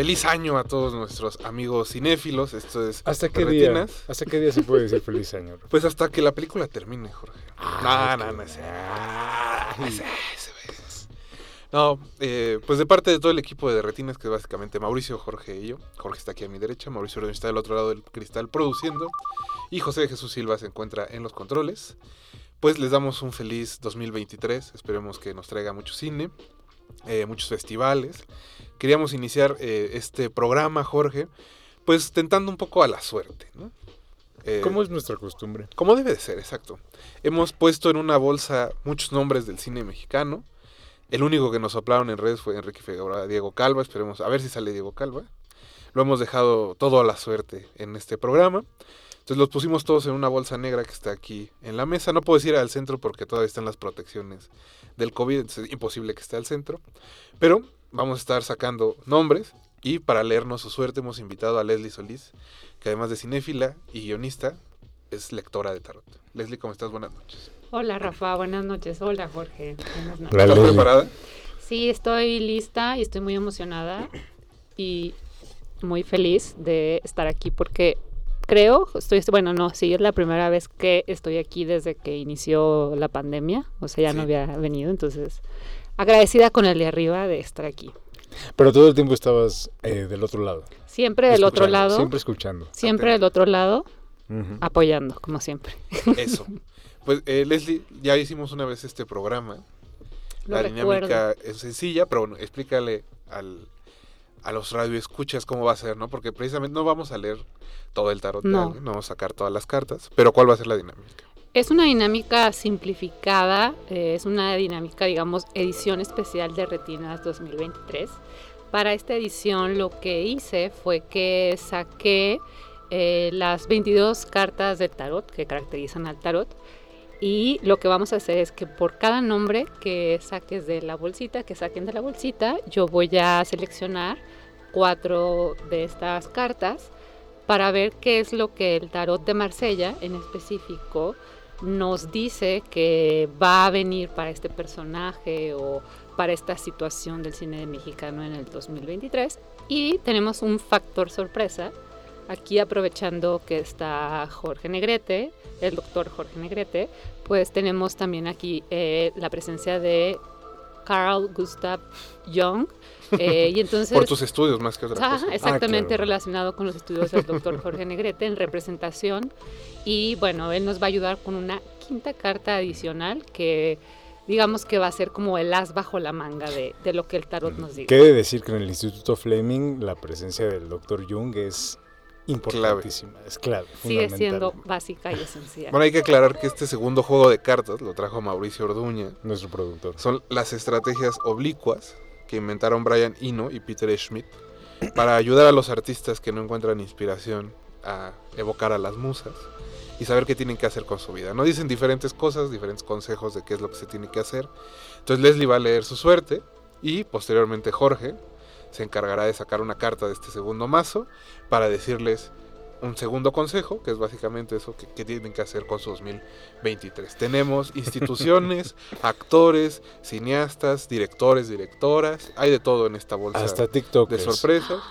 Feliz año a todos nuestros amigos cinéfilos. Esto es ¿Hasta qué día? ¿Hasta qué día se puede decir feliz año? Pues hasta que la película termine, Jorge. Ah, no, no, no, eh, pues de parte de todo el equipo de Retinas, que es básicamente Mauricio, Jorge y yo. Jorge está aquí a mi derecha, Mauricio está del otro lado del cristal produciendo. Y José Jesús Silva se encuentra en los controles. Pues les damos un feliz 2023. Esperemos que nos traiga mucho cine, eh, muchos festivales. Queríamos iniciar eh, este programa, Jorge, pues tentando un poco a la suerte, ¿no? Eh, ¿Cómo es nuestra costumbre? como debe de ser, exacto. Hemos puesto en una bolsa muchos nombres del cine mexicano. El único que nos soplaron en redes fue Enrique Figueroa, Diego Calva. Esperemos a ver si sale Diego Calva. Lo hemos dejado todo a la suerte en este programa. Entonces los pusimos todos en una bolsa negra que está aquí en la mesa. No puedo ir al centro porque todavía están las protecciones del COVID. entonces es imposible que esté al centro. Pero vamos a estar sacando nombres. Y para leernos su suerte hemos invitado a Leslie Solís, que además de cinéfila y guionista, es lectora de tarot. Leslie, ¿cómo estás? Buenas noches. Hola Rafa, buenas noches. Hola Jorge. Buenas noches. La ¿Estás Leslie. preparada? Sí, estoy lista y estoy muy emocionada y muy feliz de estar aquí porque creo, estoy, bueno, no, sí, es la primera vez que estoy aquí desde que inició la pandemia, o sea, ya no había venido, entonces agradecida con el de arriba de estar aquí. Pero todo el tiempo estabas eh, del otro lado. Siempre del otro lado, Siempre siempre, escuchando. del otro lado, apoyando, como siempre. Eso. Pues eh, Leslie, ya hicimos una vez este programa. Lo la recuerdo. dinámica es sencilla, pero bueno, explícale al, a los radioescuchas cómo va a ser, ¿no? Porque precisamente no vamos a leer todo el tarot, No. no vamos a sacar todas las cartas, pero ¿cuál va a ser la dinámica? Es una dinámica simplificada, eh, es una dinámica, digamos, edición especial de Retinas 2023. Para esta edición lo que hice fue que saqué eh, las 22 cartas del tarot que caracterizan al tarot y lo que vamos a hacer es que por cada nombre que saques de la bolsita, que saquen de la bolsita, yo voy a seleccionar cuatro de estas cartas para ver qué es lo que el tarot de Marsella en específico nos dice que va a venir para este personaje o para esta situación del cine mexicano en el 2023. Y tenemos un factor sorpresa, aquí aprovechando que está Jorge Negrete, el doctor Jorge Negrete, pues tenemos también aquí eh, la presencia de Carl Gustav Jung. eh, y entonces... Por tus estudios más que otra cosa. exactamente claro. relacionado con los estudios del doctor Jorge Negrete en representación. Y bueno, él nos va a ayudar con una quinta carta adicional que digamos que va a ser como el as bajo la manga de, de lo que el tarot nos diga. ¿Qué de decir que en el Instituto Fleming la presencia del doctor Jung es importantísima? Es clave. Sigue siendo básica y esencial. Bueno, hay que aclarar que este segundo juego de cartas lo trajo Mauricio Orduña. Nuestro productor. Son las estrategias oblicuas que inventaron Brian Eno y Peter Schmidt para ayudar a los artistas que no encuentran inspiración a evocar a las musas y saber qué tienen que hacer con su vida. No dicen diferentes cosas, diferentes consejos de qué es lo que se tiene que hacer. Entonces Leslie va a leer su suerte y posteriormente Jorge se encargará de sacar una carta de este segundo mazo para decirles un segundo consejo, que es básicamente eso que, que tienen que hacer con su 2023. Tenemos instituciones, actores, cineastas, directores, directoras, hay de todo en esta bolsa Hasta TikTok. de sorpresas,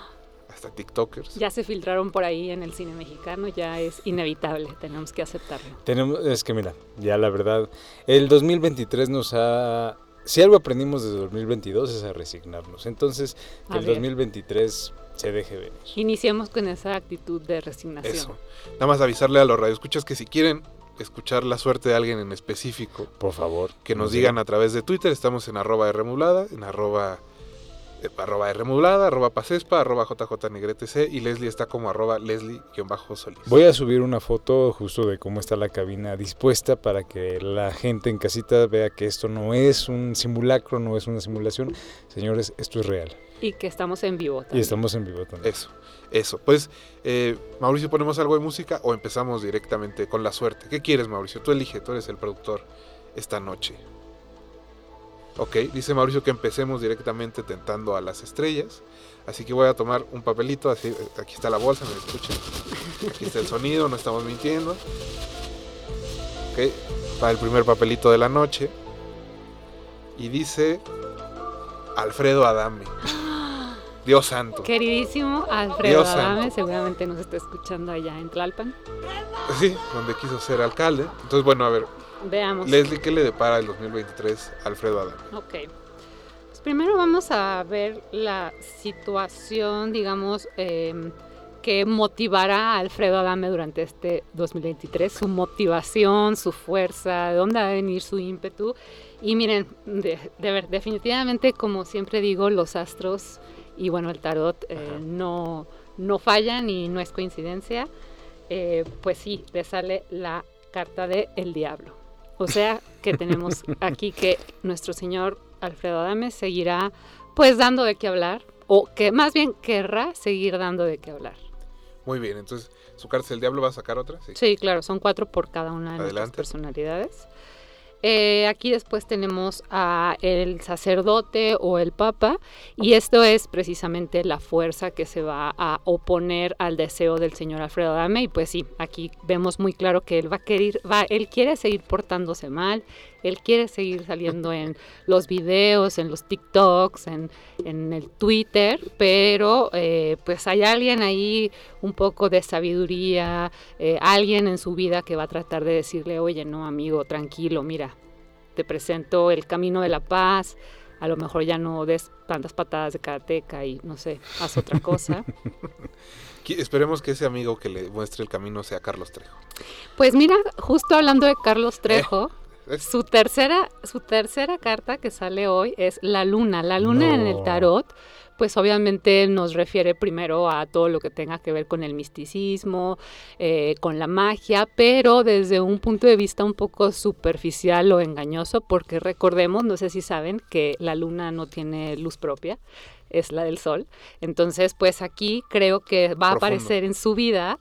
hasta TikTokers. Ya se filtraron por ahí en el cine mexicano, ya es inevitable, tenemos que aceptarlo. Tenemos, es que mira, ya la verdad, el 2023 nos ha... Si algo aprendimos desde 2022 es a resignarnos. Entonces, que A el ver. 2023 se deje venir. Iniciemos con esa actitud de resignación. Eso. Nada más avisarle a los radioescuchas que si quieren escuchar la suerte de alguien en específico, Por favor. que nos digan a través de Twitter, estamos en arroba Rmulada, en arroba, eh, arroba Rmulada, arroba Pasespa, arroba JJNegretC y Leslie está como arroba Leslie-Solís. Voy a subir una foto justo de cómo está la cabina dispuesta para que la gente en casita vea que esto no es un simulacro, no es una simulación. Señores, esto es real. Y que estamos en vivo Y también. estamos en vivo también. Eso, eso. Pues, eh, Mauricio, ¿ponemos algo de música o empezamos directamente con la suerte? ¿Qué quieres, Mauricio? Tú elige, tú eres el productor esta noche. Ok, dice Mauricio que empecemos directamente tentando a las estrellas. Así que voy a tomar un papelito, así, eh, aquí está la bolsa, me escuchen. Aquí está el sonido, no estamos mintiendo. Ok, para el primer papelito de la noche. Y dice Alfredo Adame. Dios santo. Queridísimo Alfredo Dios Adame, santo. seguramente nos está escuchando allá en Tlalpan. Sí, donde quiso ser alcalde. Entonces, bueno, a ver, Veamos. Leslie, ¿qué le depara el 2023 a Alfredo Adame? Ok. Pues primero vamos a ver la situación, digamos, em, que motivará a Alfredo Adame durante este 2023, su motivación, su fuerza, de dónde va a venir su ímpetu. Y miren, de, de ver, definitivamente, como siempre digo, los astros y bueno, el tarot eh, no, no fallan y no es coincidencia. Eh, pues sí, le sale la carta de el diablo. O sea que tenemos aquí que nuestro señor Alfredo Adame seguirá pues dando de qué hablar, o que más bien querrá seguir dando de qué hablar. Muy bien, entonces, ¿su carta del diablo va a sacar otra? Sí. Sí, claro, son cuatro por cada una de Adelante. personalidades. Eh, aquí después tenemos a el sacerdote o el papa y esto es precisamente la fuerza que se va a oponer al deseo del señor Alfredo Adame y pues sí, aquí vemos muy claro que él va a querer, va, él quiere seguir portándose mal, él quiere seguir saliendo en los videos, en los TikToks, en, en el Twitter, pero eh, pues hay alguien ahí un poco de sabiduría, eh, alguien en su vida que va a tratar de decirle, oye, no, amigo, tranquilo, mira, te presento el camino de la paz, a lo mejor ya no des tantas patadas de karateca y no sé, haz otra cosa. Esperemos que ese amigo que le muestre el camino sea Carlos Trejo. Pues mira, justo hablando de Carlos Trejo, Su tercera, su tercera carta que sale hoy es la luna. La luna en el tarot, pues obviamente nos refiere primero a todo lo que tenga que ver con el misticismo, eh, con la magia, pero desde un punto de vista un poco superficial o engañoso, porque recordemos, no sé si saben, que la luna no tiene luz propia, es la del sol. Entonces, pues aquí creo que va a Profundo. aparecer en su vida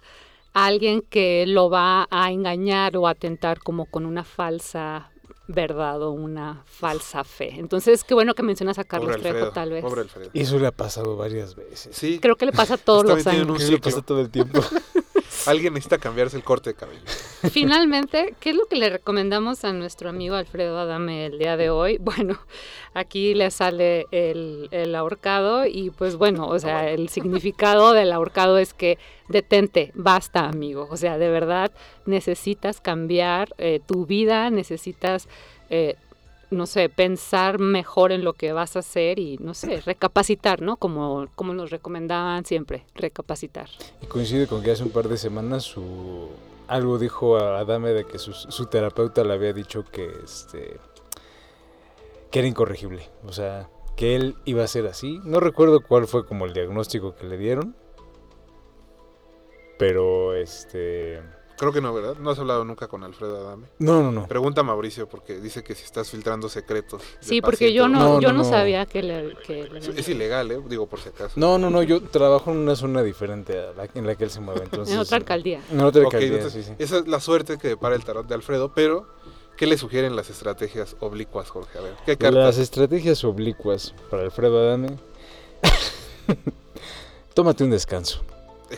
alguien que lo va a engañar o a tentar como con una falsa verdad o una falsa fe. Entonces, qué bueno que mencionas a Carlos Pobre Trejo, Alfredo, tal vez. Pobre Alfredo. Eso le ha pasado varias veces. Sí, Creo que le pasa todos los años. un Eso le pasa todo el tiempo. alguien necesita cambiarse el corte de cabello. Finalmente, ¿qué es lo que le recomendamos a nuestro amigo Alfredo Adame el día de hoy? Bueno, aquí le sale el, el ahorcado y pues bueno, o sea, el significado del ahorcado es que detente, basta amigo, o sea, de verdad necesitas cambiar eh, tu vida, necesitas... eh, no sé, pensar mejor en lo que vas a hacer y, no sé, recapacitar, ¿no? Como, como nos recomendaban siempre, recapacitar. Y coincide con que hace un par de semanas su algo dijo a Adame de que su, su terapeuta le había dicho que este que era incorregible, o sea, que él iba a ser así. No recuerdo cuál fue como el diagnóstico que le dieron. Pero este Creo que no, ¿verdad? No has hablado nunca con Alfredo Adame. no, no, no. Pregunta a Mauricio porque dice que si estás filtrando secretos. Sí, porque yo no, No, yo no, no no. sabía que le... que le- Es, es ilegal, ¿eh? Digo por si acaso. No, no, no, yo trabajo en una zona diferente a la en la que él se mueve, entonces en otra alcaldía. En otra alcaldía, entonces, sí, sí. Esa es la suerte que depara el tarot de Alfredo, pero ¿qué le sugieren las estrategias oblicuas, Jorge? A ver, ¿qué Las cartas? estrategias oblicuas para Alfredo Adame. Tómate un descanso.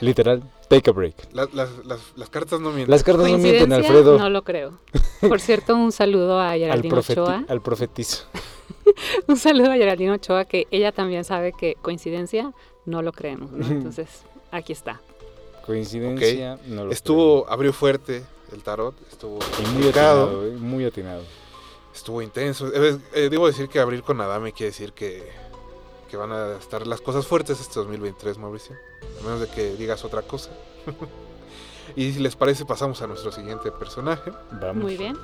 Literal, take a break. La- las, las- las cartas no mienten. Las cartas no mienten, ¿Coincidencia? Alfredo. No lo creo. Por cierto, un saludo a al, Geraldine profeti- Ochoa. al profetizo. Un saludo a Geraldine Ochoa, que ella también sabe que coincidencia no lo creemos. ¿no? Entonces, aquí está. Coincidencia, no lo Estuvo, abrió fuerte el tarot, estuvo muy atinado, eh, muy atinado. estuvo intenso. Eh, eh, debo decir que abrir con Adame quiere decir que, que van a estar las cosas fuertes este 2023, Mauricio. A menos de que digas otra cosa. y si les parece, pasamos a nuestro siguiente personaje. Vamos. Muy bien.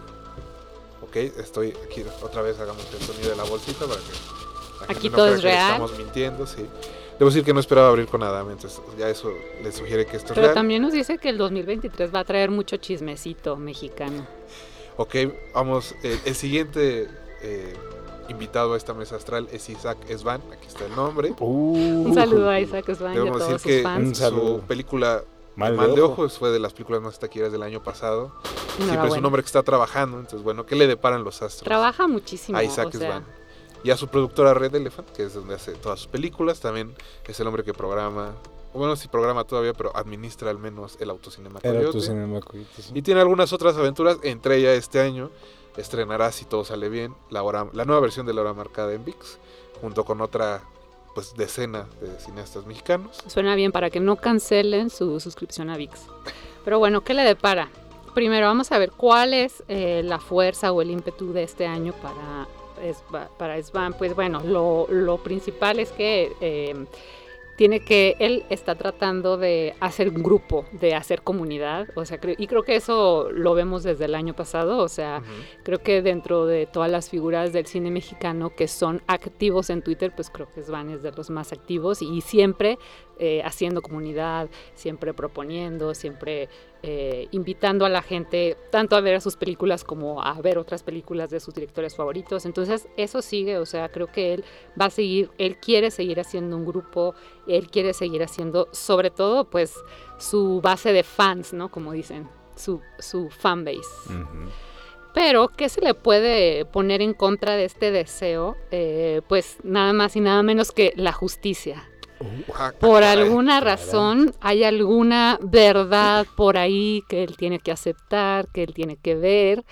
Ok, estoy aquí otra vez hagamos el sonido de la bolsita para que la Aquí gente no todo es que real. Estamos mintiendo, sí. Debo decir que no esperaba abrir con Adame, entonces ya eso le sugiere que esto es Pero real. también nos dice que el 2023 va a traer mucho chismecito mexicano. Ok, vamos. eh, el siguiente eh, invitado a esta mesa astral es Isaac Svan, aquí está el nombre. Uh, Un saludo a Isaac Svan y a Debemos todos decir sus que fans. su película Mal de Mal de ojo. Ojos fue de las películas más taquilleras del año pasado. Siempre es un hombre que está trabajando, entonces bueno, ¿qué le deparan los astros? Trabaja muchísimo. a Isaac o sea, Svan. Y a su productora Red Elephant, que es donde hace todas sus películas, también es el hombre que programa, bueno, sí programa todavía, pero administra al menos el autocinema Era Coyote. tu cinema Coyote, sí. Y tiene algunas otras aventuras, entre ellas este año estrenará, si todo sale bien, la, nueva versión de La Hora Marcada en VIX, junto con otra pues decena de cineastas mexicanos. Suena bien para que no cancelen su suscripción a VIX. Pero bueno, ¿qué le depara? Primero vamos a ver cuál es eh, la fuerza o el ímpetu de este año para, para Svan. Pues bueno, lo, lo principal es que eh, tiene que, él está tratando de hacer un grupo, de hacer comunidad, o sea, y creo que eso lo vemos desde el año pasado, o sea, creo que dentro de todas las figuras del cine mexicano que son activos en Twitter, pues creo que Svan es de los más activos y siempre eh, haciendo comunidad, siempre proponiendo, siempre eh, invitando a la gente tanto a ver sus películas como a ver otras películas de sus directores favoritos. Entonces eso sigue, o sea, creo que él va a seguir, él quiere seguir haciendo un grupo, él quiere seguir haciendo sobre todo pues su base de fans, ¿no? Como dicen, su, su fan base. Ujú. Pero, ¿qué se le puede poner en contra de este deseo? Eh, pues nada más y nada menos que la justicia. Por alguna razón hay alguna verdad por ahí que él tiene que aceptar, que él tiene que ver,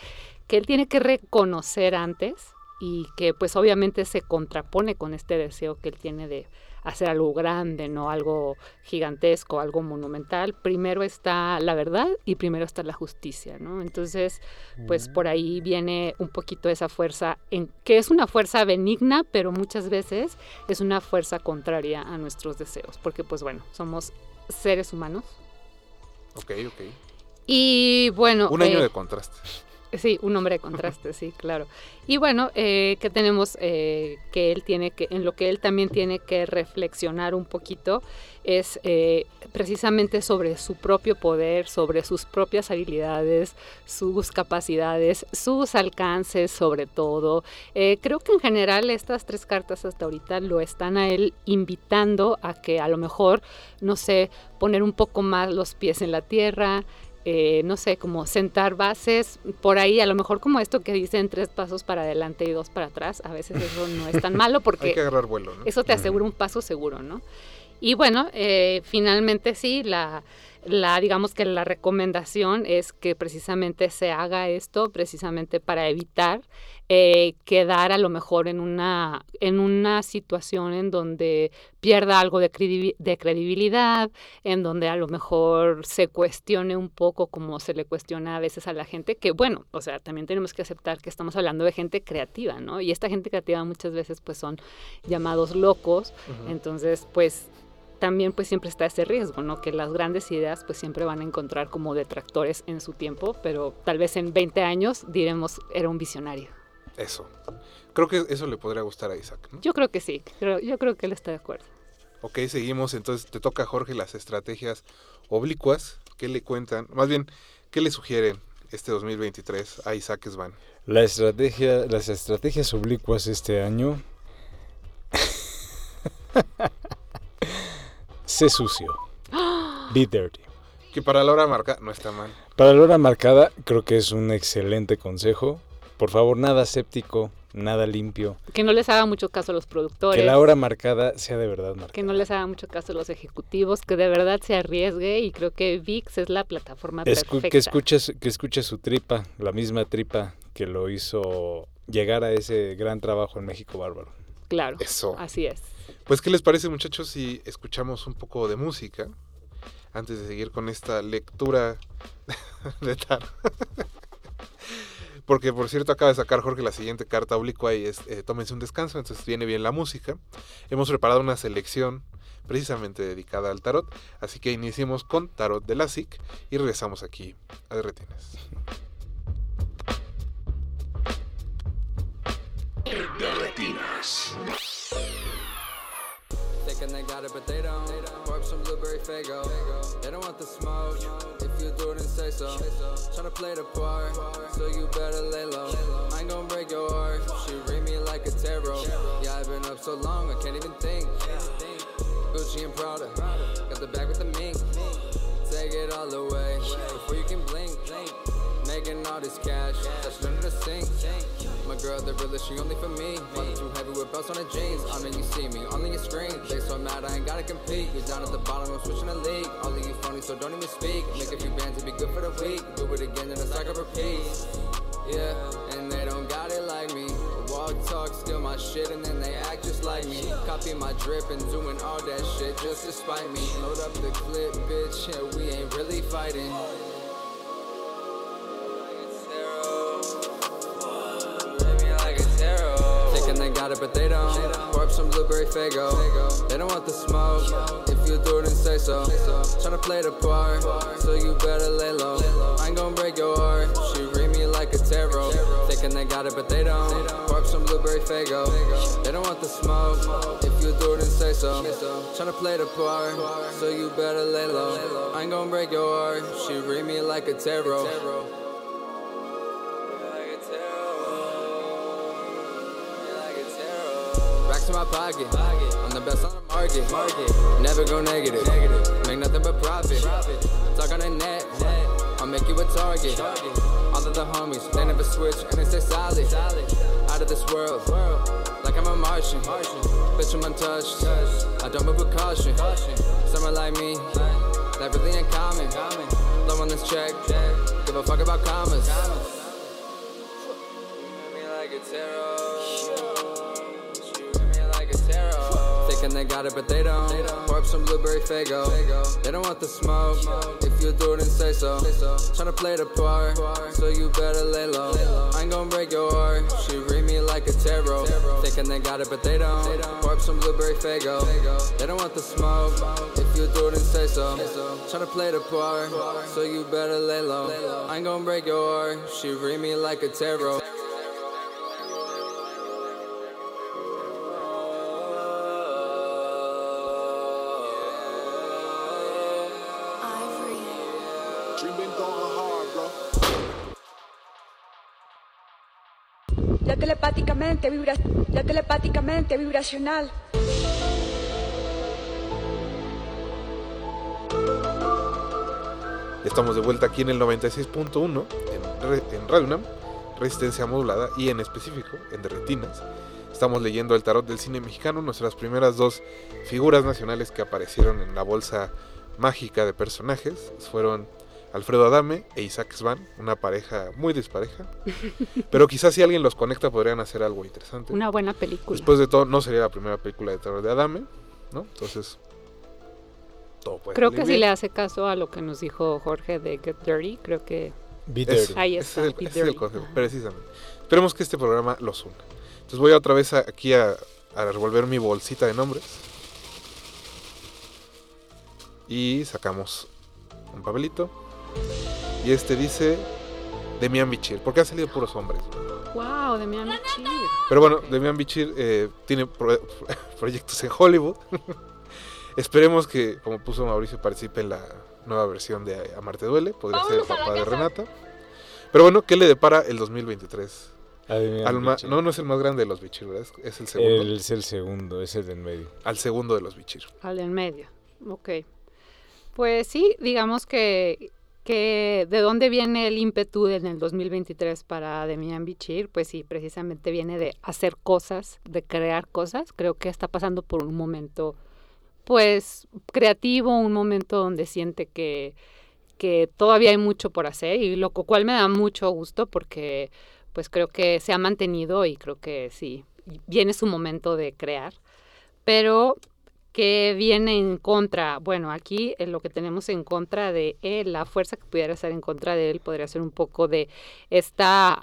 que él tiene que reconocer antes y que pues obviamente se contrapone con este deseo que él tiene de hacer algo grande, no algo gigantesco, algo monumental. Primero está la verdad y primero está la justicia, ¿no? Entonces, pues por ahí viene un poquito esa fuerza, en, que es una fuerza benigna, pero muchas veces es una fuerza contraria a nuestros deseos, porque pues bueno, somos seres humanos. Ok, ok. Y bueno, Un año eh, de contraste. Sí, un hombre de contraste, sí, claro. Y bueno, eh, que tenemos eh, que él tiene que, en lo que él también tiene que reflexionar un poquito, es eh, precisamente sobre su propio poder, sobre sus propias habilidades, sus capacidades, sus alcances sobre todo. Eh, creo que en general estas tres cartas hasta ahorita lo están a él invitando a que a lo mejor, no sé, poner un poco más los pies en la tierra, eh, no sé, como sentar bases por ahí, a lo mejor como esto que dicen tres pasos para adelante y dos para atrás, a veces eso no es tan malo Hay que porque agarrar vuelo, ¿no? eso te asegura un paso seguro, ¿no? Y bueno, eh, finalmente sí, la, la, digamos que la recomendación es que precisamente se haga esto, precisamente para evitar eh, quedar a lo mejor en una, en una situación en donde pierda algo de, credibi- de credibilidad, en donde a lo mejor se cuestione un poco como se le cuestiona a veces a la gente, que bueno, o sea, también tenemos que aceptar que estamos hablando de gente creativa, ¿no? Y esta gente creativa muchas veces pues son llamados locos, entonces pues también pues siempre está ese riesgo, ¿no? Que las grandes ideas pues siempre van a encontrar como detractores en su tiempo, pero tal vez en 20 años diremos era un visionario. Eso. Creo que eso le podría gustar a Isaac, ¿no? Yo creo que sí, creo, yo creo que él está de acuerdo. Ok, seguimos. Entonces te toca a Jorge las estrategias oblicuas. ¿Qué le cuentan? Más bien, ¿qué le sugieren este 2023 a Isaac Svan? La estrategia, las estrategias oblicuas este año. sé sucio. Be dirty. Que para la hora marca no está mal. Para la hora marcada, creo que es un excelente consejo. Por favor, nada séptico, nada limpio. Que no les haga mucho caso a los productores. Que la hora marcada sea de verdad marcada. que no les haga mucho caso a los ejecutivos, que de verdad se arriesgue y creo que VIX es la plataforma Escu- perfecta. que, escuche, que escuche su tripa, la misma tripa que lo hizo llegar a ese gran trabajo en México Bárbaro. Claro, Eso. así es. Pues, ¿qué les parece, muchachos, si escuchamos un poco de música antes de seguir con esta lectura de tarot? Porque, por cierto, acaba de sacar Jorge la siguiente carta oblicua y es eh, tómense un descanso, entonces viene bien la música. Hemos preparado una selección precisamente dedicada al tarot, así que iniciemos con Tarot de la SIC y regresamos aquí a Derretinas. Derretinas. Thinking they got it, but they don't. Barb some blueberry fago. They don't want the smoke. If you do it, then say so. Tryna play the part, so you better lay low. I ain't gon' break your heart. She read me like a tarot. Yeah, I've been up so long, I can't even think. Gucci and Prada, got the bag with the mink. Take it all away before you can blink. Making all this cash, that's under the sink. My girl, the realest, she only for me. Mother too heavy with belts on the jeans. I know you see me on your screen. They so mad, I ain't gotta compete. You're down at the bottom, I'm switching the league. All of you phony, so don't even speak. Make a few bands to be good for the week. Do it again, and it's like a repeat. Yeah, and they don't got it like me. Walk, talk, steal my shit, and then they act just like me. Copy my drip and doing all that shit just to spite me. Load up the clip, bitch, yeah, we ain't really fighting. Thinking they got it, but they don't. Pour up some blueberry fago. They don't want the smoke. If you do it, then say so. Tryna play the part, so you better lay low. I ain't gon' break your heart. She read me like a tarot. Thinking they got it, but they don't. Pour up some blueberry fago. They don't want the smoke. If you do it, then say so. Tryna play the part, so you better lay low. I ain't gon' break your heart. She read me like a tarot. In my pocket. I'm the best on the market. Never go negative. Make nothing but profit. Talk on the net. I'll make you a target. All of the homies, they never switch and they stay solid. Out of this world, like I'm a Martian. Bitch, I'm untouched. I don't move with caution. Someone like me, that really ain't common. Low on this check. Give a fuck about commas. Thinking they got it, but they don't. Pour up some blueberry fago. They don't want the smoke. If you do it, then say so. Tryna play the part, so you better lay low. I ain't gon' break your heart. She read me like a tarot. Thinking they got it, but they don't. Pour up some blueberry fago. They don't want the smoke. If you do it, then say so. Tryna play the part, so you better lay low. I ain't gon' break your heart. She read me like a tarot. Telepáticamente, telepáticamente vibracional. Estamos de vuelta aquí en el 96.1 en, en resistencia modulada y en específico en de Retinas. Estamos leyendo el tarot del cine mexicano, nuestras primeras dos figuras nacionales que aparecieron en la bolsa mágica de personajes fueron Alfredo Adame e Isaac Svan, una pareja muy dispareja, pero quizás si alguien los conecta podrían hacer algo interesante. Una buena película. Después de todo, no sería la primera película de terror de Adame, ¿no? Entonces, todo puede Creo que si le hace caso a lo que nos dijo Jorge de Get Dirty, creo que Bitter. Eso, Ahí ese está, es el, Be ese es el Dirty. concepto, Ajá. precisamente. Esperemos que este programa los una. Entonces voy otra vez a- aquí a, a revolver mi bolsita de nombres. Y sacamos un papelito. Y este dice Demian Bichir, porque han salido puros hombres. wow, de Miami Chief. Pero bueno, Demian Bichir eh, tiene pro- proyectos en Hollywood. Esperemos que, como puso Mauricio, participe en la nueva versión de Amarte Duele. Podría ser el papá de Renata. Pero bueno, ¿qué le depara el 2023? Adrián Al ma- Bichir. no, no es el más grande de los Bichir, ¿verdad? Es- el segundo. Es el segundo, es el del medio. Al segundo de los Bichir. Al en medio. Ok. Pues sí, digamos que, que de dónde viene el ímpetu en el 2023 para Demian Bichir, pues sí, precisamente viene de hacer cosas, de crear cosas. Creo que está pasando por un momento, pues, creativo, un momento donde siente que, que todavía hay mucho por hacer y lo cual me da mucho gusto porque pues creo que se ha mantenido y creo que sí, viene su momento de crear. Pero que viene en contra, bueno, aquí eh, lo que tenemos en contra de él, la fuerza que pudiera ser en contra de él podría ser un poco de esta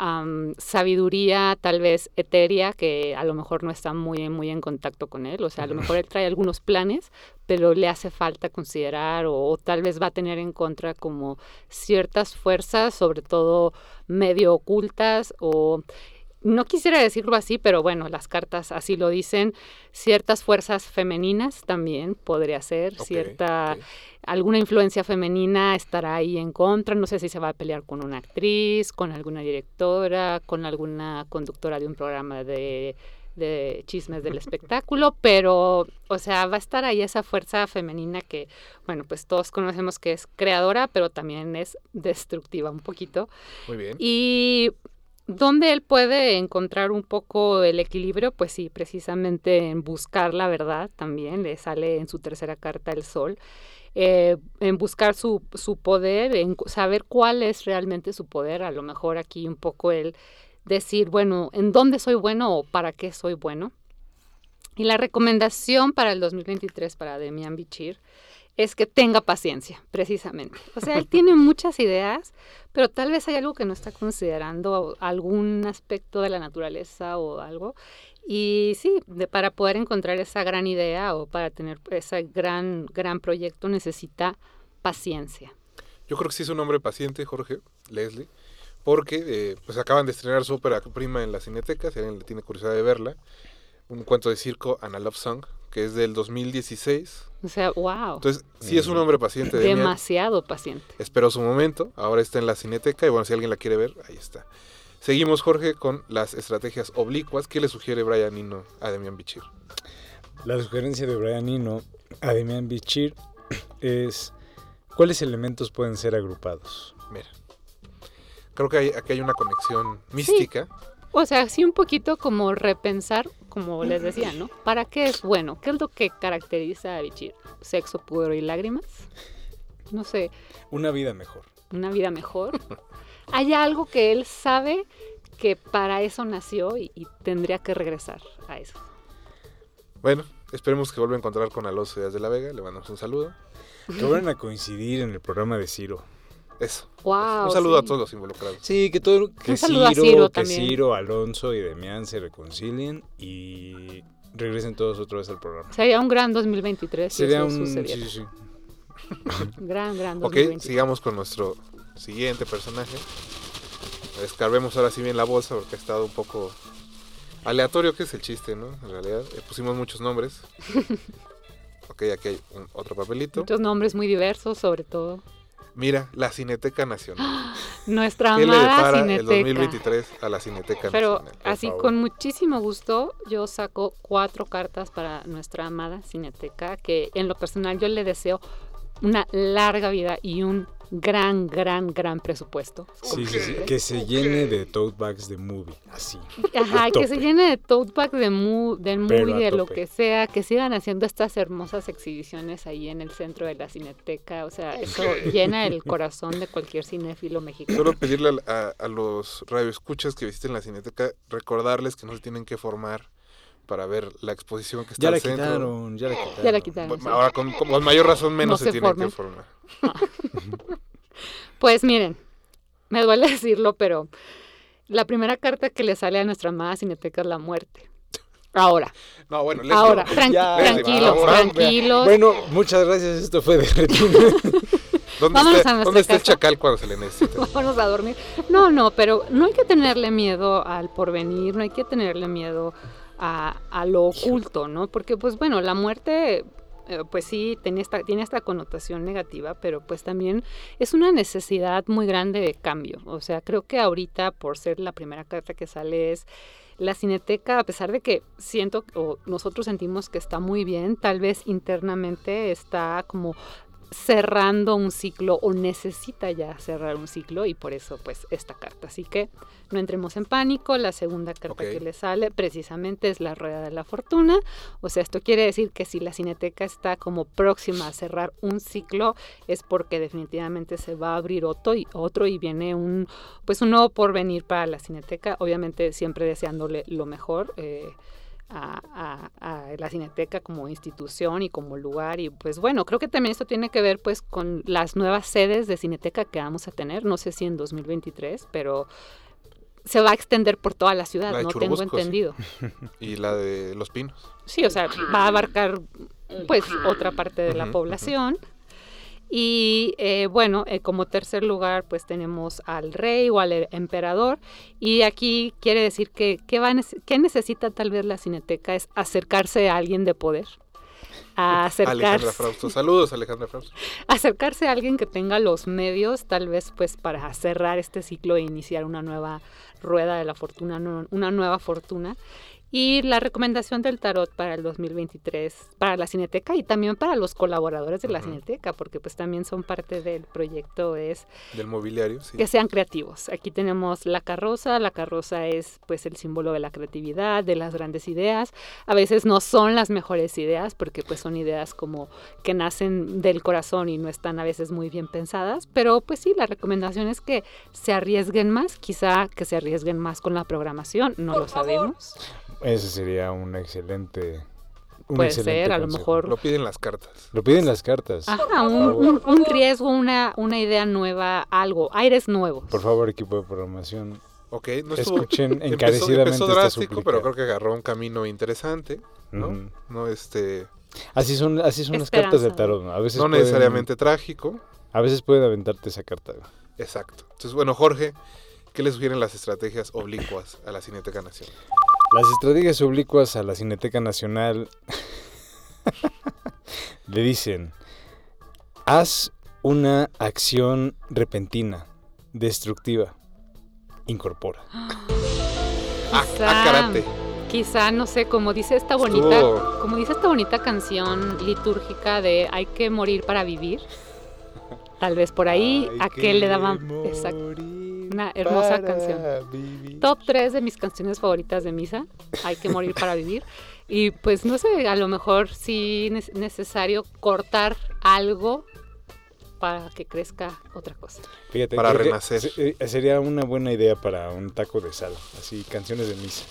sabiduría tal vez etérea que a lo mejor no está muy, muy en contacto con él, o sea, a lo mejor él trae algunos planes, pero le hace falta considerar o tal vez va a tener en contra como ciertas fuerzas, sobre todo medio ocultas o no quisiera decirlo así, pero bueno, las cartas así lo dicen. Ciertas fuerzas femeninas también podría ser, cierta alguna influencia femenina estará ahí en contra. No sé si se va a pelear con una actriz, con alguna directora, con alguna conductora de un programa de de chismes del espectáculo, pero, o sea, va a estar ahí esa fuerza femenina que, bueno, pues todos conocemos que es creadora, pero también es destructiva un poquito. Muy bien. Y donde él puede encontrar un poco el equilibrio, pues sí, precisamente en buscar la verdad también, le sale en su tercera carta el sol, eh, en buscar su, su poder, en saber cuál es realmente su poder, a lo mejor aquí un poco el decir, bueno, ¿en dónde soy bueno o para qué soy bueno? Y la recomendación para el 2023 para Demian Bichir es que tenga paciencia, precisamente. O sea, él tiene muchas ideas, pero tal vez hay algo que no está considerando, algún aspecto de la naturaleza o algo. Y sí, para poder encontrar esa gran idea o para tener ese gran, gran proyecto necesita paciencia. Yo creo que sí es un hombre paciente, Jorge, Leslie, porque eh, pues acaban de estrenar su ópera prima en la Cineteca, si alguien le tiene curiosidad de verla, un cuento de circo, Anna Love Song, que es del 2016. O sea, wow, Entonces, sí es un hombre paciente. Demasiado paciente. Esperó su momento, ahora está en la Cineteca y bueno, si alguien la quiere ver, ahí está. Seguimos, Jorge, con las estrategias oblicuas. ¿Qué le sugiere Brian Eno a Demian Bichir? La sugerencia de Brian Eno a Demian Bichir es cuáles elementos pueden ser agrupados. Mira, creo que hay, aquí hay una conexión mística. O sea, sí un poquito como repensar, como les decía, ¿no? ¿Para qué es bueno? ¿Qué es lo que caracteriza a Bichir? ¿Sexo, pudor y lágrimas? No sé, Una vida mejor. una vida mejor. Hay algo que él sabe que para eso nació y, y tendría que regresar a eso. Bueno, esperemos que vuelva a encontrar con Alonso Díaz de la Vega. Le mandamos un saludo. Que van a coincidir en el programa de Ciro. Eso. Wow. un saludo sí. a todos los involucrados. Sí, que todo que Ciro, Ciro que. Ciro, Alonso y Demian se reconcilien y regresen todos otra vez al programa. Sería un gran 2023 si Sería eso un sucediera. sí, sí, sí. Gran, gran Ok, 2023. sigamos con nuestro siguiente personaje. Escarbemos ahora sí bien la bolsa porque ha estado un poco aleatorio, que es el chiste, ¿no? En realidad, eh, pusimos muchos nombres. ok, aquí hay un- otro papelito. Muchos nombres muy diversos, sobre todo. Mira, la Cineteca Nacional. Nuestra ¿Qué le amada depara el Cineteca. 2023 a la Cineteca Pero Nacional? así favor. con muchísimo gusto yo saco cuatro cartas para nuestra amada Cineteca, que en lo personal yo le deseo una larga vida y un gran, gran, gran presupuesto. Sí, sí, sí, Que se llene de tote bags de movie, así. Ajá, que se llene de tote bag de mu- del movie, de lo que sea, que sigan haciendo estas hermosas exhibiciones ahí en el centro de la Cineteca. O sea, eso llena el corazón de cualquier cinéfilo mexicano. Solo pedirle a, a los radioescuchas que visiten la Cineteca, recordarles que no se tienen que formar para ver la exposición que está Ya al centro. quitaron, ya la quitaron. Ya la quitaron. Ahora, con, con mayor razón, menos No se, se tienen formen. que formar. Pues miren, me duele decirlo, pero la primera carta que le sale a nuestra amada Cineteca es la muerte. Ahora, No, bueno, Leslie, ahora, tran- Ya, tranquilos, vamos, tranquilos. Bueno, muchas gracias. Esto fue de retina. ¿Dónde, está, a nuestra ¿dónde está el chacal cuando se le necesita? Vámonos a dormir. No, no, pero no hay que tenerle miedo al porvenir, no hay que tenerle miedo a, a lo oculto, ¿no? Porque, pues bueno, la muerte, pues sí, tiene esta, tiene esta connotación negativa, pero pues también es una necesidad muy grande de cambio. O sea, creo que ahorita, por ser la primera carta que sale, es la cineteca, a pesar de que siento o nosotros sentimos que está muy bien, tal vez internamente está como cerrando un ciclo o necesita ya cerrar un ciclo y por eso pues esta carta. Así que no entremos en pánico, la segunda carta que le sale precisamente es la rueda de la fortuna, o sea, esto quiere decir que si la cineteca está como próxima a cerrar un ciclo es porque definitivamente se va a abrir otro y otro y viene un pues un nuevo porvenir para la cineteca, obviamente siempre deseándole lo mejor. eh, a, a- a la Cineteca como institución y como lugar y pues bueno, creo que también esto tiene que ver pues con las nuevas sedes de Cineteca que vamos a tener, no sé si en 2023, pero se va a extender por toda la ciudad, La no tengo sí. entendido. Y la de Los Pinos. Sí, o sea, va a abarcar pues otra parte de la población. Y eh, bueno, eh, como tercer lugar pues tenemos al rey o al emperador. Y aquí quiere decir que ¿qué, va qué necesita tal vez la cineteca es acercarse a alguien de poder. A Alejandra acercarse, Frausto. Saludos, Alejandra Frausto. acercarse a alguien que tenga los medios tal vez pues para cerrar este ciclo e iniciar una nueva rueda de la fortuna, una nueva fortuna. Y la recomendación del tarot para el 2023, para la Cineteca y también para los colaboradores de la. Cineteca, porque pues también son parte del proyecto, es Del mobiliario, sí. que sean creativos. Aquí tenemos la carroza, la carroza es pues el símbolo de la creatividad, de las grandes ideas. A veces no son las mejores ideas porque pues son ideas como que nacen del corazón y no están a veces muy bien pensadas, pero pues sí, la recomendación es que se arriesguen más, quizá que se arriesguen más con la programación, no lo sabemos. Ese sería un excelente. Un Puede excelente ser, a lo mejor Lo piden las cartas. Lo piden las cartas. Ajá, un, un- un riesgo, una, una idea nueva, algo, aires nuevos. Por favor, equipo de programación, Ok, no estuvo... escuchen Empezó, encarecidamente empezó esta drástico, súplica. pero creo que agarró un camino interesante, ¿no? No, este, Así son, así son las cartas del tarot. ¿no? A veces no pueden- necesariamente trágico. A veces pueden aventarte esa carta. Exacto. Entonces, bueno, Jorge, ¿qué le sugieren las estrategias oblicuas a la Cineteca Nacional? Las estrategias oblicuas a la Cineteca Nacional le dicen, haz una acción repentina, destructiva, incorpora. Ah, Quizá- ah, karate. Quizá, no sé, como dice esta bonita, Estuvo- como dice esta bonita canción litúrgica de hay que morir para vivir. Tal vez por ahí a qué le daban exacto, una hermosa canción. Top 3 de mis canciones favoritas de misa, Hay que morir para vivir. Y pues no sé, a lo mejor sí es necesario cortar algo para que crezca otra cosa. Fíjate, Para renacer. eh, sería una buena idea para un taco de sal, así canciones de misa.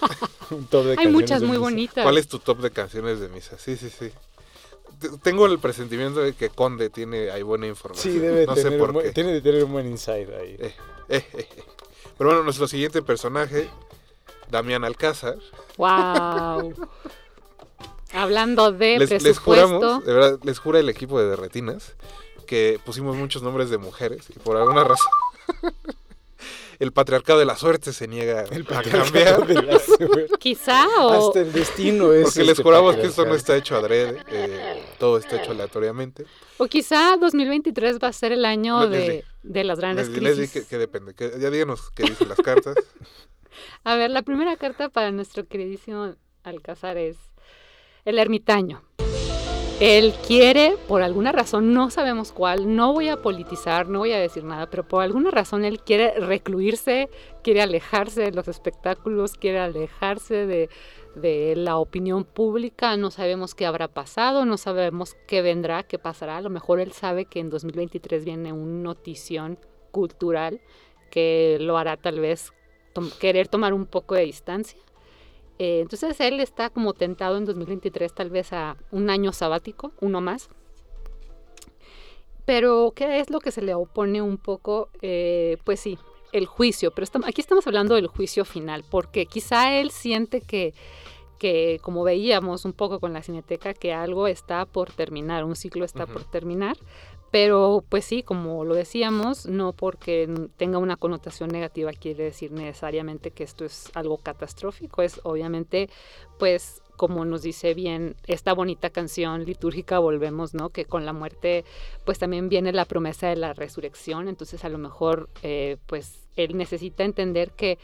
un top de Hay canciones muchas de muy misa. bonitas. ¿Cuál es tu top de canciones de misa? Sí, sí, sí. Tengo el presentimiento de que Conde tiene ahí buena información. Sí, debe no sé tener por un buen- qué. tiene que tener un buen insight ahí. Eh. Pero bueno, nuestro siguiente personaje, Damián Alcázar. Wow. Hablando de Les, les presupuesto. juramos, de verdad, les jura el equipo de Derretinas que pusimos muchos nombres de mujeres y por alguna razón el patriarcado de la suerte se niega a cambiar. De la suerte. Quizá o Hasta el destino es. Porque les este juramos que esto no está hecho adrede, eh, todo está hecho aleatoriamente. O quizá 2023 va a ser el año Les- les de, de las grandes Les, les di crisis. que, que depende, que ya díganos qué dicen las cartas. A ver, la primera carta para nuestro queridísimo Alcázar es el ermitaño. Él quiere, por alguna razón, no sabemos cuál, no voy a politizar, no voy a decir nada, pero por alguna razón él quiere recluirse, quiere alejarse de los espectáculos, quiere alejarse de, de la opinión pública, no sabemos qué habrá pasado, no sabemos qué vendrá, qué pasará, a lo mejor él sabe que en 2023 viene una notición cultural que lo hará tal vez querer tomar un poco de distancia. Eh, entonces él está como tentado en 2023 tal vez a un año sabático, uno más. Pero ¿qué es lo que se le opone un poco? Eh, pues sí, el juicio, pero estam- aquí estamos hablando del juicio final, porque quizá él siente que, que, como veíamos un poco con la cineteca, que algo está por terminar, un ciclo está por terminar, pero pues sí, como lo decíamos, no porque tenga una connotación negativa quiere decir necesariamente que esto es algo catastrófico, es obviamente pues como nos dice bien esta bonita canción litúrgica, volvemos, ¿no? Que con la muerte pues también viene la promesa de la resurrección, entonces a lo mejor eh, pues él necesita entender que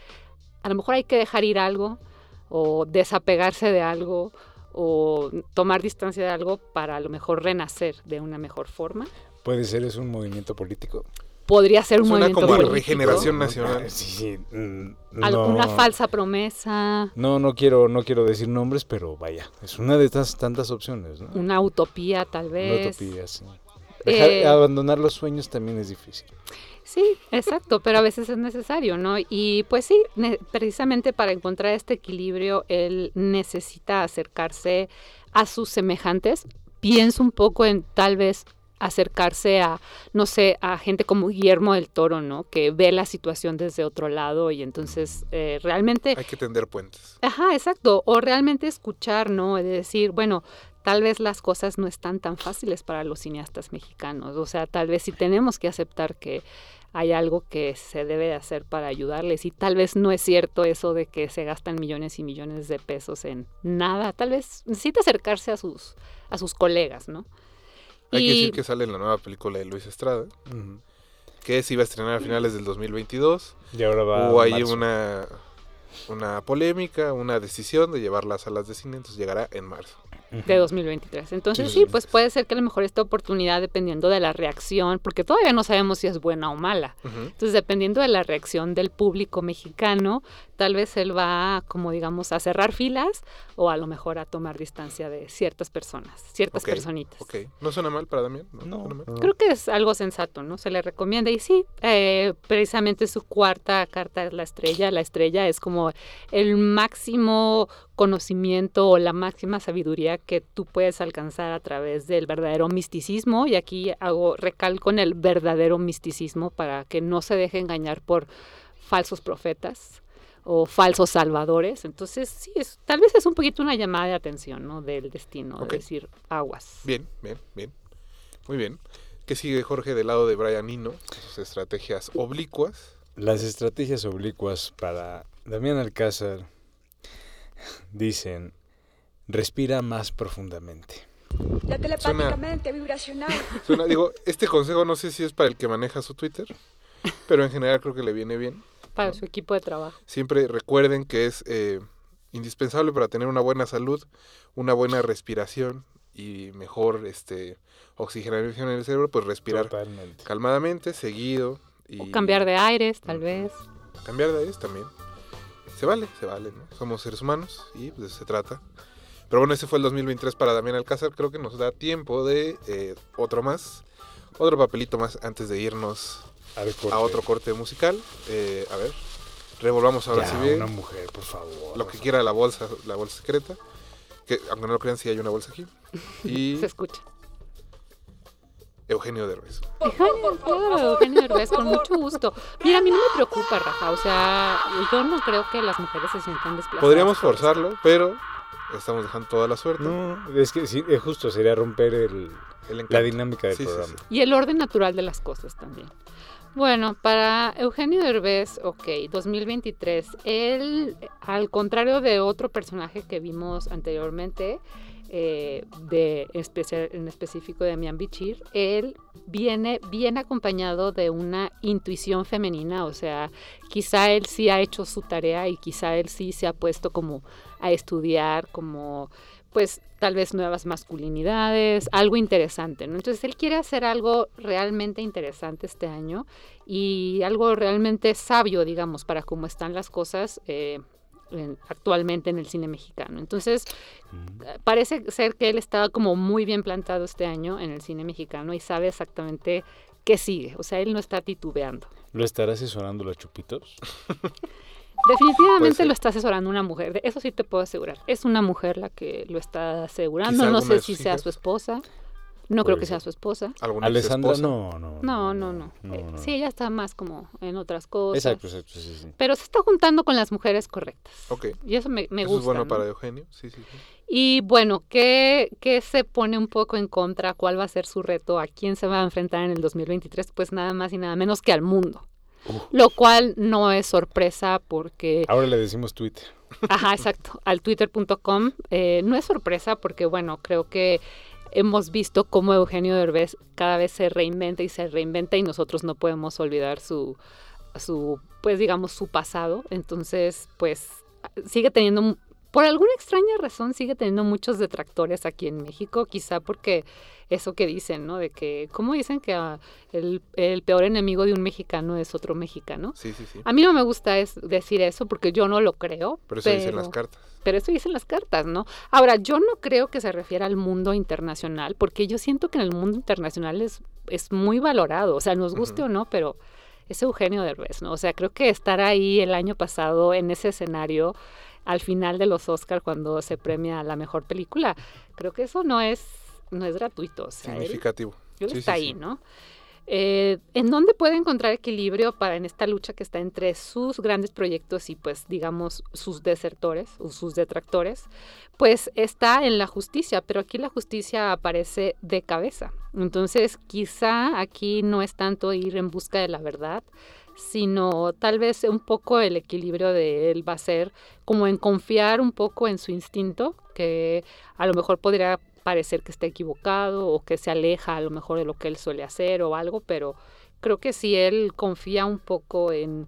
a lo mejor hay que dejar ir algo o desapegarse de algo o tomar distancia de algo para a lo mejor renacer de una mejor forma. Puede ser, es un movimiento político. Podría ser un Suena movimiento como político, regeneración nacional. Sí, sí. mm, alguna no. falsa promesa, No, no quiero, no quiero decir nombres, pero vaya, es una de estas tantas opciones, ¿no? una utopía tal Una vez. utopía, sí. Dejar- Eh, abandonar los sueños también es difícil. Sí, exacto, pero a veces es necesario, ¿no? Y pues sí, precisamente para encontrar este equilibrio, él necesita acercarse a sus semejantes. Pienso un poco en tal vez acercarse a, no sé, a gente como Guillermo del Toro, ¿no? Que ve la situación desde otro lado y entonces eh, realmente Hay que tender puentes. Ajá, exacto. O realmente escuchar, ¿no? De decir, bueno, tal vez las cosas no están tan fáciles para los cineastas mexicanos. O sea, tal vez sí tenemos que aceptar que hay algo que se debe de hacer para ayudarles. Y tal vez no es cierto eso de que se gastan millones y millones de pesos en nada. Tal vez necesita acercarse a sus, a sus colegas, ¿no? Hay que decir que sale en la nueva película de Luis Estrada, que se iba a estrenar a finales del 2022. Y ahora va. Hubo a ahí una una polémica, una decisión de llevarla a salas de cine, entonces llegará en marzo. De 2023. Entonces Sí, pues puede ser que a lo mejor esta oportunidad, dependiendo de la reacción, porque todavía no sabemos si es buena o mala. Entonces, dependiendo de la reacción del público mexicano, tal vez él va, como digamos, a cerrar filas o a lo mejor a tomar distancia de ciertas personas, ciertas Ok, personitas. Ok, ¿no suena mal para Damián? No, No, mal. Creo que es algo sensato, ¿no? Se le recomienda. Y sí, eh, precisamente su cuarta carta es la estrella. La estrella es como el máximo conocimiento o la máxima sabiduría que tú puedes alcanzar a través del verdadero misticismo. Y aquí hago recalco en el verdadero misticismo para que no se deje engañar por falsos profetas o falsos salvadores. Entonces, sí, es, tal vez es un poquito una llamada de atención, ¿no? Del destino, de decir aguas. Bien, bien, bien. Muy bien. ¿Qué sigue Jorge del lado de Brian Eno? Sus estrategias oblicuas. Las estrategias oblicuas para Damián Alcázar dicen, respira más profundamente. Ya telepáticamente, vibracional. Suena- digo, este consejo no sé si es para el que maneja su Twitter, pero en general creo que le viene bien. Para su equipo de trabajo. Siempre recuerden que es eh, indispensable para tener una buena salud, una buena respiración y mejor este, oxigenación en el cerebro, pues respirar Totalmente. calmadamente, seguido. Y O cambiar de aires, tal vez. Cambiar de aires también. Se vale, se vale, ¿no? Somos seres humanos y pues, de eso se trata. Pero bueno, ese fue el 2023 para Damián Alcázar. Creo que nos da tiempo de eh, otro más, otro papelito más antes de irnos Al corte. a otro corte musical. Eh, a ver, revolvamos ahora Ya, si bien una mujer, por favor. lo que quiera la bolsa, la bolsa secreta. Que aunque no lo crean, sí hay una bolsa aquí. Y Se escucha. Eugenio Derbez. Eugenio, claro, Eugenio Derbez, con mucho gusto. Mira, a mí no me preocupa, Rafa. O sea, yo no creo que las mujeres se sientan desplazadas. Podríamos esto. forzarlo, pero estamos dejando toda la suerte. No, es que sí, es justo, sería romper el, El la dinámica del Sí, sí, programa. sí. Y el orden natural de las cosas también. Bueno, para Eugenio Derbez, ok, 2023, él, al contrario de otro personaje que vimos anteriormente, eh, de en específico de Mian Bichir, él viene bien acompañado de una intuición femenina, o sea, quizá él sí ha hecho su tarea y quizá él sí se ha puesto como a estudiar, como pues tal vez nuevas masculinidades, algo interesante, ¿no? Entonces él quiere hacer algo realmente interesante este año y algo realmente sabio, digamos, para cómo están las cosas eh, en- actualmente en el cine mexicano. Entonces eh, parece ser que él estaba como muy bien plantado este año en el cine mexicano y sabe exactamente qué sigue, o sea, él no está titubeando. ¿Lo estará asesorando los chupitos? Definitivamente lo está asesorando una mujer, de eso sí te puedo asegurar. Es una mujer la que lo está asegurando, no sé si sea su esposa, no creo que sea su esposa. ¿Alguna Alessandra, exesposa? no, no. No, no, no. no, no. Sí, ella está más como en otras cosas. Exacto, exacto, sí, sí. Pero se está juntando con las mujeres correctas. Ok. Y eso me, me Eso gusta. es bueno ¿no? para Eugenio. Sí, sí, sí. Y bueno, ¿qué, ¿qué se pone un poco en contra? ¿Cuál va a ser su reto? ¿A quién se va a enfrentar en el 2023? Pues nada más y nada menos que al mundo. Lo cual no es sorpresa porque Ahora le decimos Twitter. Ajá, exacto, al twitter.com. Eh, no es sorpresa porque, bueno, creo que hemos visto cómo Eugenio Derbez cada vez se reinventa y se reinventa y nosotros no podemos olvidar su, su pues digamos, su pasado. Entonces, pues sigue teniendo, por alguna extraña razón, sigue teniendo muchos detractores aquí en México, quizá porque eso que dicen, ¿no? De que, ¿cómo dicen que ah, el, el peor enemigo de un mexicano es otro mexicano? Sí, sí, sí. A mí no me gusta es decir eso porque yo no lo creo. Pero eso dicen las cartas. Pero eso dicen las cartas, ¿no? Ahora, yo no creo que se refiera al mundo internacional, porque yo siento que en el mundo internacional es, es muy valorado, o sea, nos guste o no, pero es Eugenio Derbez, ¿no? O sea, creo que estar ahí el año pasado en ese escenario al final de los Oscar cuando se premia la mejor película, creo que eso no es no es gratuito, o sea, él- Significativo. él Sí, está sí, ahí, sí. ¿no? Eh, ¿En dónde puede encontrar equilibrio para en esta lucha que está entre sus grandes proyectos y pues digamos sus desertores o sus detractores? Pues está en la justicia, pero aquí la justicia aparece de cabeza. Entonces quizá aquí no es tanto ir en busca de la verdad, sino tal vez un poco el equilibrio de él va a ser como en confiar un poco en su instinto, que a lo mejor podría parecer que está equivocado o que se aleja a lo mejor de lo que él suele hacer o algo, pero creo que si él confía un poco en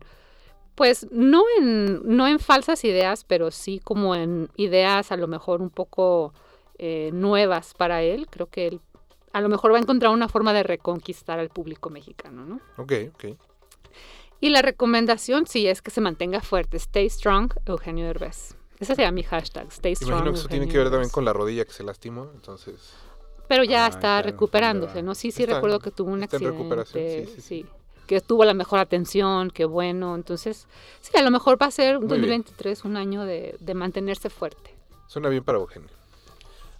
Pues no en, no en falsas ideas, pero sí como en ideas a lo mejor un poco eh, nuevas para él. Creo que él a lo mejor va a encontrar una forma de reconquistar al público mexicano, ¿no? Ok, ok. Y la recomendación sí es que se mantenga fuerte. Stay strong, Eugenio Derbez. Ese sería mi hashtag. Stay strong. Imagino que eso tiene que ver también con la rodilla que se lastimó, entonces... Pero ya Ah, está claro, recuperándose. ¿no? Sí, sí Está- recuerdo que tuvo un está en accidente. recuperación, sí, sí, sí, Que tuvo la mejor atención, que bueno. Entonces, sí, a lo mejor va a ser un Muy bien. 2023 un año de, de mantenerse fuerte. Suena bien para Eugenio.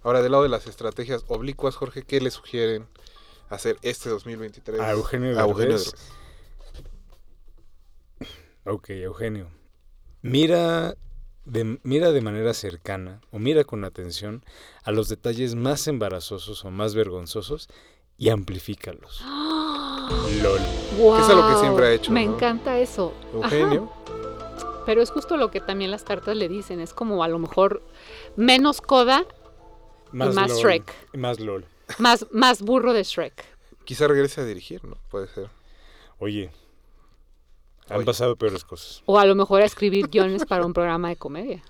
Ahora, del lado de las estrategias oblicuas, Jorge, ¿qué le sugieren hacer este 2023 A Eugenio a Eugenio Derbez. Derbez? Ok, Eugenio. Mira de, mira de manera cercana o mira con atención a los detalles más embarazosos o más vergonzosos y amplifícalos. LOL. Wow, es algo que siempre ha hecho, Me ¿no? encanta eso. Ajá, Eugenio, pero es justo lo que también las cartas le dicen. Es como a lo mejor menos coda, más LOL. Shrek. Y más LOL. más, más burro de Shrek. quizá regrese a dirigir, ¿no? Puede ser. Oye, han Oye. pasado peores cosas. O a lo mejor a escribir guiones para un programa de comedia.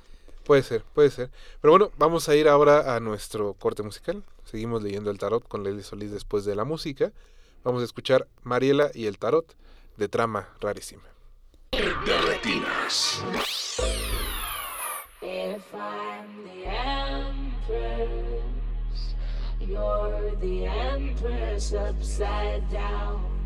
Puede ser, puede ser. Pero bueno, vamos a ir ahora a nuestro corte musical. Seguimos leyendo el tarot con Lely Solís después de la música. Vamos a escuchar Mariela y el tarot de trama rarísima. De retinas. If I'm the empress, you're the empress upside down.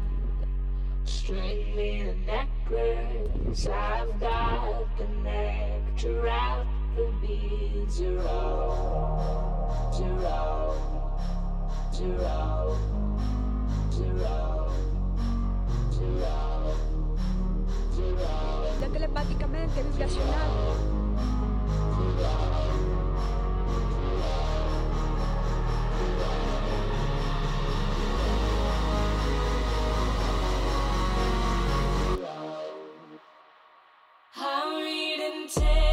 String me a necklace, I've got the neck to wrap the beads around, around, around, around, around, around. Ya telepáticamente vibracional. I'm reading tarot,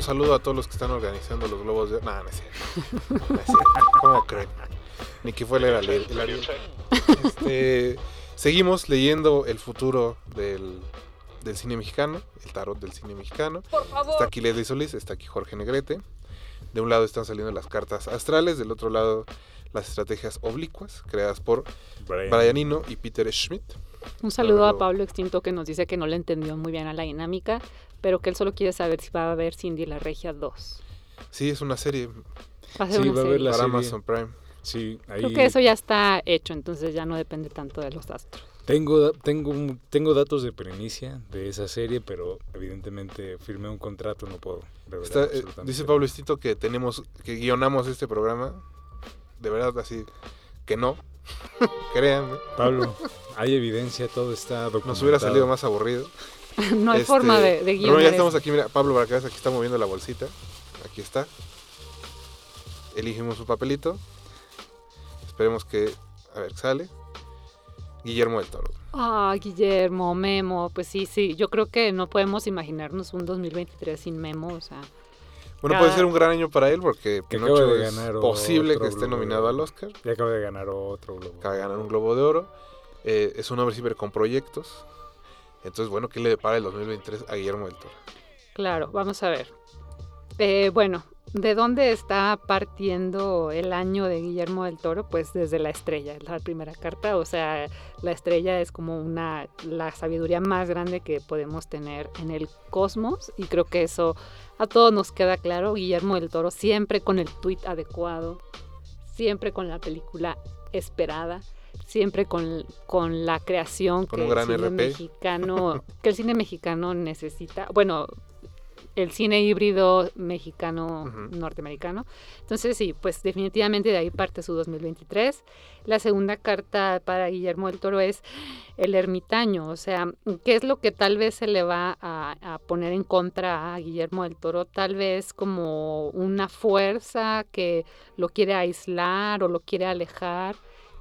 un saludo a todos los que están organizando los globos de oro. No, no es cierto. No es cierto. ¿Cómo creen? Ni que fuera el, ale- el Ariel. Este, seguimos leyendo el futuro del, del cine mexicano, el tarot del cine mexicano. Está aquí Leslie Solís, está aquí Jorge Negrete. De un lado están saliendo las cartas astrales, del otro lado las estrategias oblicuas, creadas por Brian. Brian Eno y Peter Schmidt. Un saludo a Pablo Extinto que nos dice que no le entendió muy bien a la dinámica, pero que él solo quiere saber si va a haber Cindy la Regia 2. Sí, es una serie Va a ser Sí, una va a serie. la para serie. Amazon Prime. Sí, ahí Creo que eso ya está hecho, entonces ya no depende tanto de los astros. tengo, tengo, tengo datos de primicia de esa serie, pero evidentemente firmé un contrato, no puedo. revelar Está, eh, absolutamente dice. Pablo Estito que tenemos, que guionamos este programa. De verdad, así que no. Créanme. Pablo, hay evidencia, todo está documentado. Nos hubiera salido más aburrido. no hay Este, forma de, de Pero guionar ya estamos aquí, mira, Pablo, para que veas, aquí está moviendo la bolsita. Aquí está. Elegimos un papelito. Esperemos que. A ver, sale. Guillermo del Toro. Ah, Guillermo, Memo, pues sí, sí, yo creo que no podemos imaginarnos un 2023 sin Memo, o sea, Bueno, Cada- puede ser un gran año para él porque Pinocho de es ganar posible que esté de nominado al Oscar. Y acaba de ganar otro globo. Acaba de ganar un Globo de Oro. Eh, es un hombre siempre con proyectos. Entonces, bueno, ¿qué le depara el 2023 a Guillermo del Toro? claro, vamos a ver. Eh, bueno, ¿de dónde está partiendo el año de Guillermo del Toro? Pues desde la estrella, es la primera carta, o sea, la estrella es como una, la sabiduría más grande que podemos tener en el cosmos y creo que eso a todos nos queda claro. Guillermo del Toro siempre con el tweet adecuado, siempre con la película esperada, siempre con, con la creación Con que un gran el cine RP. mexicano, que el cine mexicano necesita. Bueno, el cine híbrido mexicano norteamericano. Entonces sí, pues definitivamente de ahí parte su 2023. La segunda carta para Guillermo del Toro es el ermitaño, o sea, ¿qué es lo que tal vez se le va a, a poner en contra a Guillermo del Toro? Tal vez como una fuerza que lo quiere aislar o lo quiere alejar,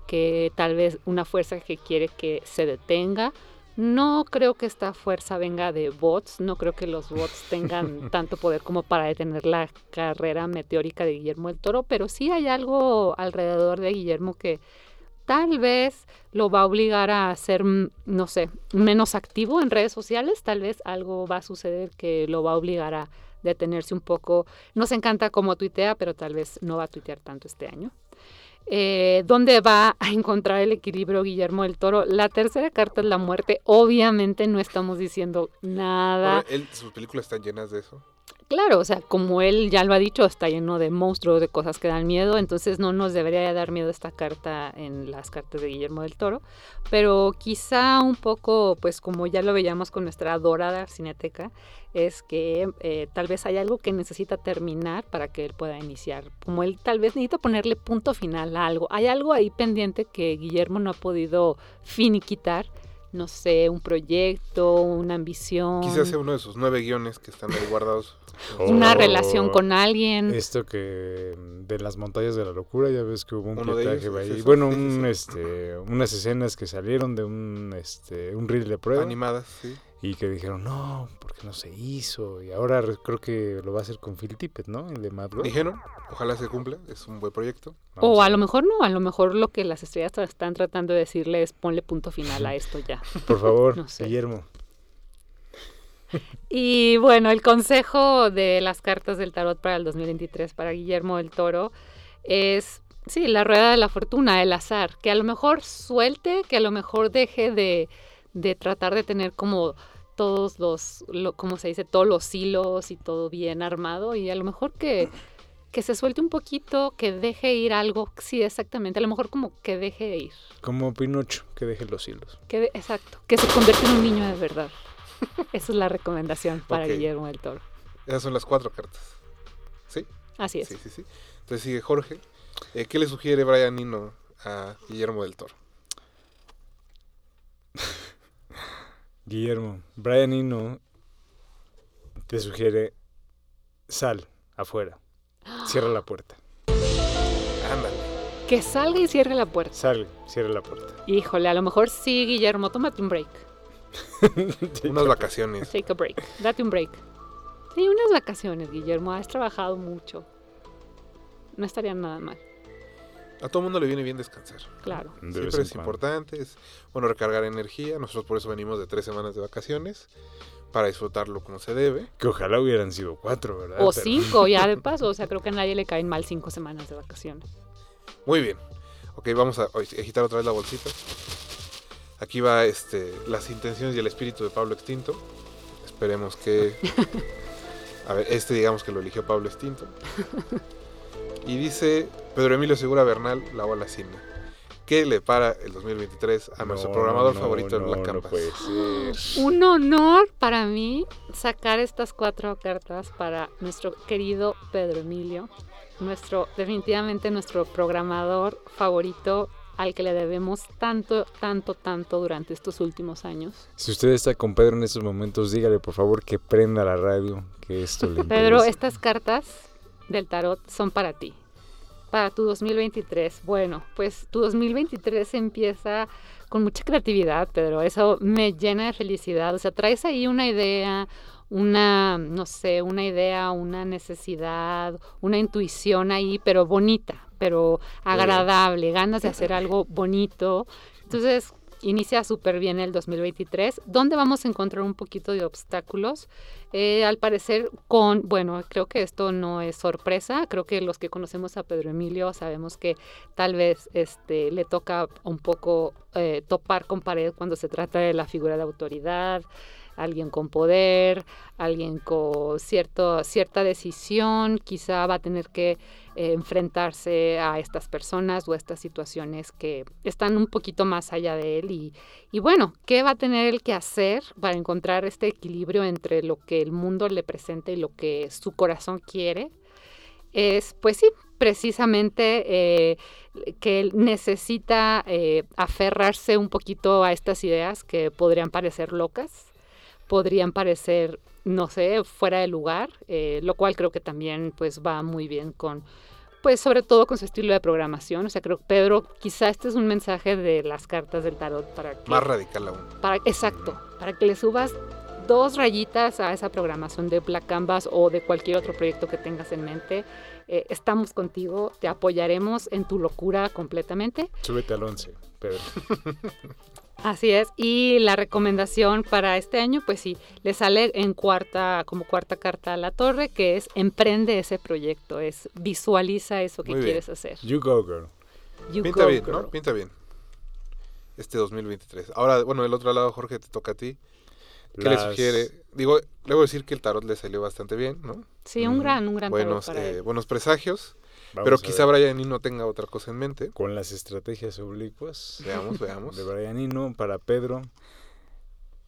que tal vez una fuerza que quiere que se detenga. No creo que esta fuerza venga de bots, no creo que los bots tengan tanto poder como para detener la carrera meteórica de Guillermo del Toro, pero sí hay algo alrededor de Guillermo que tal vez lo va a obligar a ser, mm, no sé, menos activo en redes sociales, tal vez algo va a suceder que lo va a obligar a detenerse un poco. Nos encanta cómo tuitea, pero tal vez no va a tuitear tanto este año. Eh, ¿Dónde va a encontrar el equilibrio Guillermo del Toro? La tercera carta es la muerte. Obviamente no estamos diciendo nada. Sus películas están llenas de eso. Claro, o sea, como él ya lo ha dicho, está lleno de monstruos, de cosas que dan miedo, entonces no nos debería dar miedo esta carta en las cartas de Guillermo del Toro, pero quizá un poco, pues como ya lo veíamos con nuestra dorada cineteca, es que eh, tal vez hay algo que necesita terminar para que él pueda iniciar, como él tal vez necesita ponerle punto final a algo, hay algo ahí pendiente que Guillermo no ha podido finiquitar, no sé, un proyecto, una ambición. Quizás sea uno de sus nueve guiones que están ahí guardados. una Oh, relación con alguien. Esto que de las montañas de la locura, ya ves que hubo un pietaje es ahí. Bueno, un, este, unas escenas que salieron de un, este, un reel de prueba Animadas, sí. Y que dijeron, no, porque no se hizo. Y ahora re- creo que lo va a hacer con Phil Tippett, ¿no? El de Mad God. Dijeron, ojalá se cumpla, es un buen proyecto. Vamos O a lo mejor no, a lo mejor lo que las estrellas están tratando de decirle es ponle punto final a esto ya. Por favor, No sé. Guillermo. Y bueno, el consejo de las cartas del tarot para el 2023 para Guillermo del Toro es, sí, la rueda de la fortuna, el azar, que a lo mejor suelte, que a lo mejor deje de, de tratar de tener como todos los, lo, como se dice, todos los hilos y todo bien armado y a lo mejor que, que se suelte un poquito, que deje ir algo, sí, exactamente, a lo mejor como que deje ir. Como Pinocho, que deje los hilos. Que de- exacto, que se convierta en un niño de verdad. Esa es la recomendación para. Guillermo del Toro. Esas son las cuatro cartas. ¿Sí? Así es. Sí, sí, sí. Entonces sigue Jorge. Eh, ¿Qué le sugiere Brian Nino a Guillermo del Toro? Guillermo, Brian Eno te sugiere sal afuera. Cierra la puerta. Ándale. Que salga y cierre la puerta. Sale, cierra la puerta. Híjole, a lo mejor sí, Guillermo, tómate un break. Unas vacaciones. Take a break. Date un break. Sí, unas vacaciones, Guillermo. Has trabajado mucho. No estaría nada mal, A todo mundo le viene bien descansar. claro. De Siempre es cuando. importante, es bueno recargar energía. Nosotros por eso venimos de tres semanas de vacaciones, para disfrutarlo como se debe. Que ojalá hubieran sido cuatro, ¿verdad? O Pero- cinco, ya de paso. O sea, creo que a nadie le caen mal cinco semanas de vacaciones. Muy bien. Ok, vamos a agitar otra vez la bolsita. Aquí va este, las intenciones y el espíritu de Pablo Extinto. Esperemos que... A ver, este digamos que lo eligió Pablo Extinto. Y dice Pedro Emilio Segura Bernal, la ola cine. ¿Qué le para el 2023 a nuestro No, programador no, favorito de no, Black no Canvas? puede ser. Un honor para mí sacar estas cuatro cartas para nuestro querido Pedro Emilio, nuestro definitivamente nuestro programador favorito al que le debemos tanto, tanto, tanto durante estos últimos años. Si usted está con Pedro en estos momentos, dígale por favor que prenda la radio, que esto le Pedro, interesa. estas cartas del tarot son para ti, para tu 2023. Bueno, pues tu 2023 empieza con mucha creatividad, Pedro. Eso me llena de felicidad. O sea, traes ahí una idea, una, no sé, una idea, una necesidad, una intuición ahí, pero bonita, pero agradable, ganas de hacer algo bonito. Entonces, inicia súper bien el 2023, donde vamos a encontrar un poquito de obstáculos. Eh, al parecer, con, bueno, creo que esto no es sorpresa, creo que los que conocemos a Pedro Emilio sabemos que tal vez este, le toca un poco eh, topar con pared cuando se trata de la figura de autoridad, alguien con poder, alguien con cierto, cierta decisión, quizá va a tener que eh, enfrentarse a estas personas o a estas situaciones que están un poquito más allá de él y, y bueno, ¿qué va a tener él que hacer para encontrar este equilibrio entre lo que el mundo le presenta y lo que su corazón quiere? Es, pues sí, precisamente eh, que él necesita eh, aferrarse un poquito a estas ideas que podrían parecer locas, podrían parecer, no sé, fuera de lugar, eh, lo cual creo que también pues va muy bien con, pues sobre todo con su estilo de programación. O sea, creo que Pedro, quizá este es un mensaje de las cartas del tarot para que... Más radical aún. Para, exacto, para que le subas dos rayitas a esa programación de Black Canvas o de cualquier otro proyecto que tengas en mente. Eh, estamos contigo, te apoyaremos en tu locura completamente. Súbete al 11, Pedro. Así es, y la recomendación para este año, pues sí, le sale en cuarta, como cuarta carta a la torre, que es emprende ese proyecto, es visualiza eso que Muy bien. quieres hacer. You go, girl. You Pinta go, bien, girl. ¿no? Pinta bien. Este 2023. Ahora, bueno, del otro lado, Jorge, te toca a ti. ¿Qué le sugiere? Digo, luego decir que el tarot le salió bastante bien, ¿no? Sí, un gran, un gran tarot Buenos, para eh, él. buenos presagios. Vamos pero quizá. Brian no tenga otra cosa en mente. Con las estrategias oblicuas Veamos, veamos. de Brianino para Pedro.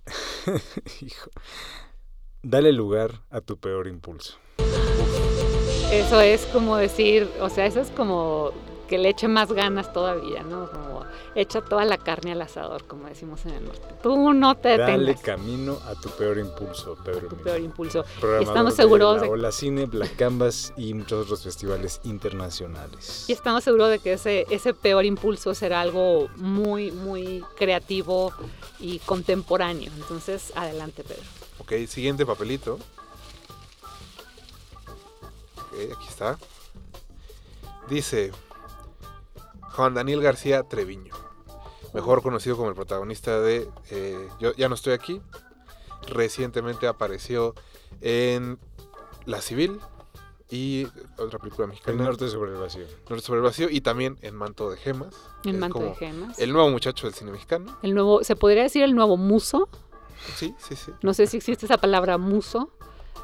Hijo. Dale lugar a tu peor impulso. Eso es como decir, o sea, eso es como que le eche más ganas todavía, ¿no? Como echa toda la carne al asador, como decimos en el norte. Tú no te Dale detengas camino a tu peor impulso, Pedro. tu Emilio. peor impulso. Programador estamos de seguros la de- Ola Cine, Black Canvas y muchos otros festivales internacionales. Y estamos seguros de que ese, ese peor impulso será algo muy, muy creativo y contemporáneo. Entonces, adelante, Pedro. Ok, siguiente papelito. Ok, aquí está. Dice Juan Daniel García Treviño, mejor conocido como el protagonista de eh, Yo ya no estoy aquí. Recientemente apareció en La Civil y otra película El mexicana, norte sobre el vacío. Norte sobre el vacío, y también en Manto de Gemas. El es manto de gemas. El nuevo muchacho del cine mexicano. El nuevo, se podría decir el nuevo muso. Sí, sí, sí. No sé si existe esa palabra muso,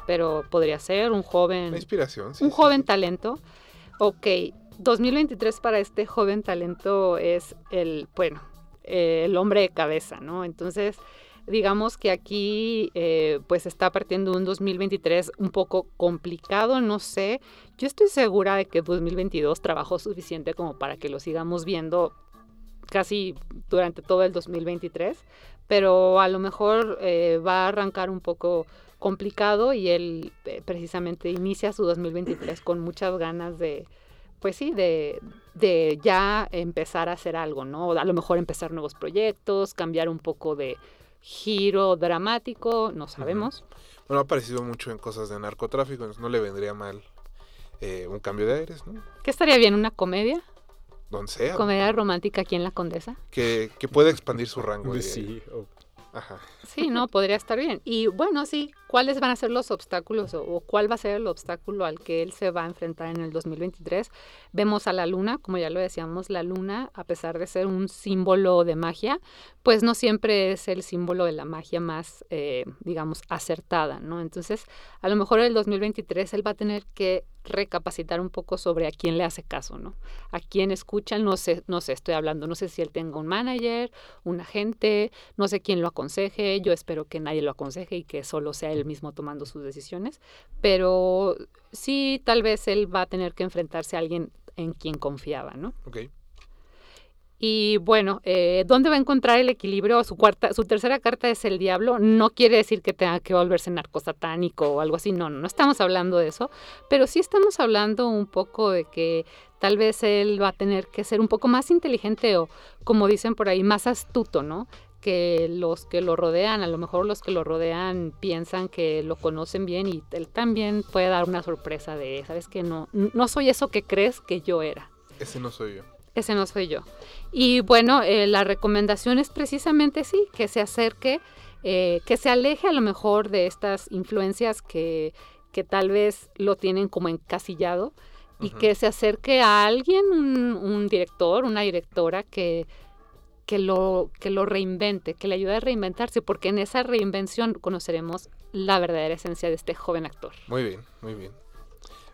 pero podría ser un joven. La inspiración. sí, un sí, joven sí. talento. Ok, 2023 para este joven talento es el, bueno, eh, el hombre de cabeza, ¿no? Entonces, digamos que aquí eh, pues está partiendo un 2023 un poco complicado, no sé. Yo estoy segura de que 2022 trabajó suficiente como para que lo sigamos viendo casi durante todo el 2023, pero a lo mejor eh, va a arrancar un poco complicado y él precisamente inicia su 2023 con muchas ganas de pues sí, de, de ya empezar a hacer algo, ¿no? A lo mejor empezar nuevos proyectos, cambiar un poco de giro dramático, no sabemos. Bueno, ha aparecido mucho en cosas de narcotráfico, entonces no le vendría mal eh, un cambio de aires, ¿no? ¿Qué estaría bien? ¿Una comedia? Donde sea. ¿Comedia romántica aquí en La Condesa? Que, que pueda expandir su rango. Sí, o- Ajá. Sí, no, podría estar bien. Y bueno, sí, ¿cuáles van a ser los obstáculos o, o cuál va a ser el obstáculo al que él se va a enfrentar en el 2023? Vemos a la luna, como ya lo decíamos, la luna, a pesar de ser un símbolo de magia, pues no siempre es el símbolo de la magia más, eh, digamos, acertada, ¿no? Entonces, a lo mejor en el 2023 él va a tener que recapacitar un poco sobre a quién le hace caso, ¿no? A quién escucha, no sé, no sé, estoy hablando, no sé si él tenga un manager, un agente, no sé quién lo aconseje, yo espero que nadie lo aconseje y que solo sea él mismo tomando sus decisiones, pero sí, tal vez él va a tener que enfrentarse a alguien en quien confiaba, ¿no? Ok. Y bueno, eh, ¿dónde va a encontrar el equilibrio? Su cuarta, su tercera carta es el diablo. No quiere decir que tenga que volverse narcosatánico o algo así. No, no, no estamos hablando de eso. Pero sí estamos hablando un poco de que tal vez él va a tener que ser un poco más inteligente o, como dicen por ahí, más astuto, ¿no? Que los que lo rodean, a lo mejor los que lo rodean piensan que lo conocen bien y él también puede dar una sorpresa de, ¿sabes que No, no soy eso que crees que yo era Ese no soy yo. ese no soy yo. Y bueno, eh, la recomendación es precisamente sí, que se acerque, eh, que se aleje a lo mejor de estas influencias que, que tal vez lo tienen como encasillado y que se acerque a alguien, un, un director, una directora que, que, lo, que lo reinvente, que le ayude a reinventarse, porque en esa reinvención conoceremos la verdadera esencia de este joven actor. Muy bien, muy bien.